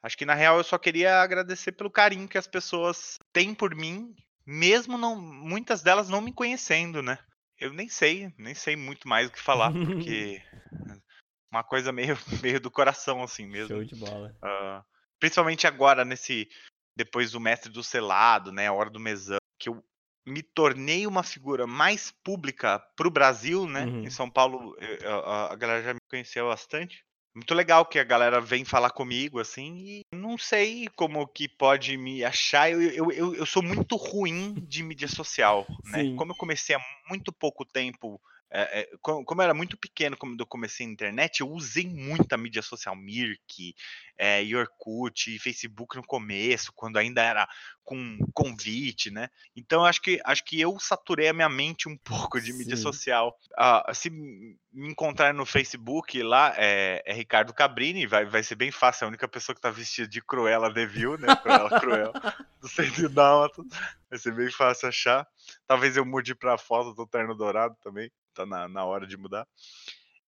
acho que na real eu só queria agradecer pelo carinho que as pessoas têm por mim, mesmo não muitas delas não me conhecendo, né? Eu nem sei, nem sei muito mais o que falar, porque uma coisa meio, meio do coração, assim mesmo. Show de bola. Ah, principalmente agora, nesse. Depois do Mestre do Selado, né? A Hora do Mesão, que eu me tornei uma figura mais pública pro Brasil, né? Uhum. Em São Paulo, eu- a, a galera já me conhecia bastante. Muito legal que a galera vem falar comigo, assim, e não sei como que pode me achar. Eu, eu, eu, eu sou muito ruim de mídia social, né? Sim. Como eu comecei há muito pouco tempo, é, é, co- como eu era muito pequeno quando eu comecei na internet, eu usei muita mídia social, Mirk, é, Orkut, e Facebook no começo, quando ainda era com convite, né? Então acho que acho que eu saturei a minha mente um pouco de mídia Sim. social. Ah, se me encontrar no Facebook lá, é, é Ricardo Cabrini, vai, vai ser bem fácil, é a única pessoa que tá vestida de Cruella Devil, né? Cruella Cruel, do Centro Dálmatas. Vai ser bem fácil achar. Talvez eu mude pra foto do Terno Dourado também, tá na, na hora de mudar.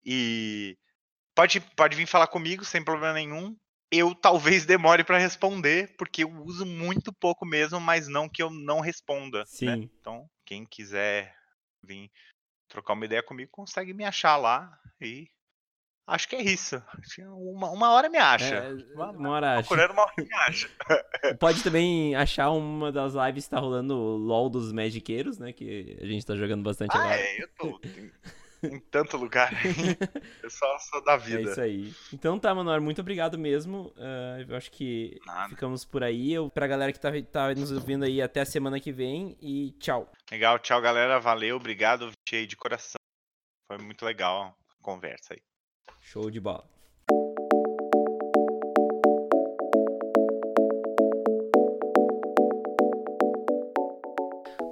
E pode, pode vir falar comigo sem problema nenhum. Eu talvez demore pra responder, porque eu uso muito pouco mesmo, mas não que eu não responda. né? Sim. Então, quem quiser vir trocar uma ideia comigo, consegue me achar lá. E acho que é isso. Que Uma, uma hora me acha. É, Uma- uma hora. Procurando uma hora me acha. Pode também achar uma das lives que tá rolando o LOL dos Magiqueiros, né? Que a gente tá jogando bastante Ah, agora. é, eu tô em, em tanto lugar. eu só sou da É vida. isso aí. Então tá, Manoel, muito obrigado mesmo. Ah, eu acho que Nada. ficamos por aí. Eu, pra galera que tá, tá nos ouvindo aí, até a semana que vem e tchau. Legal, tchau galera. Valeu, obrigado. Cheio de coração. Foi muito legal a conversa aí. Show de bola.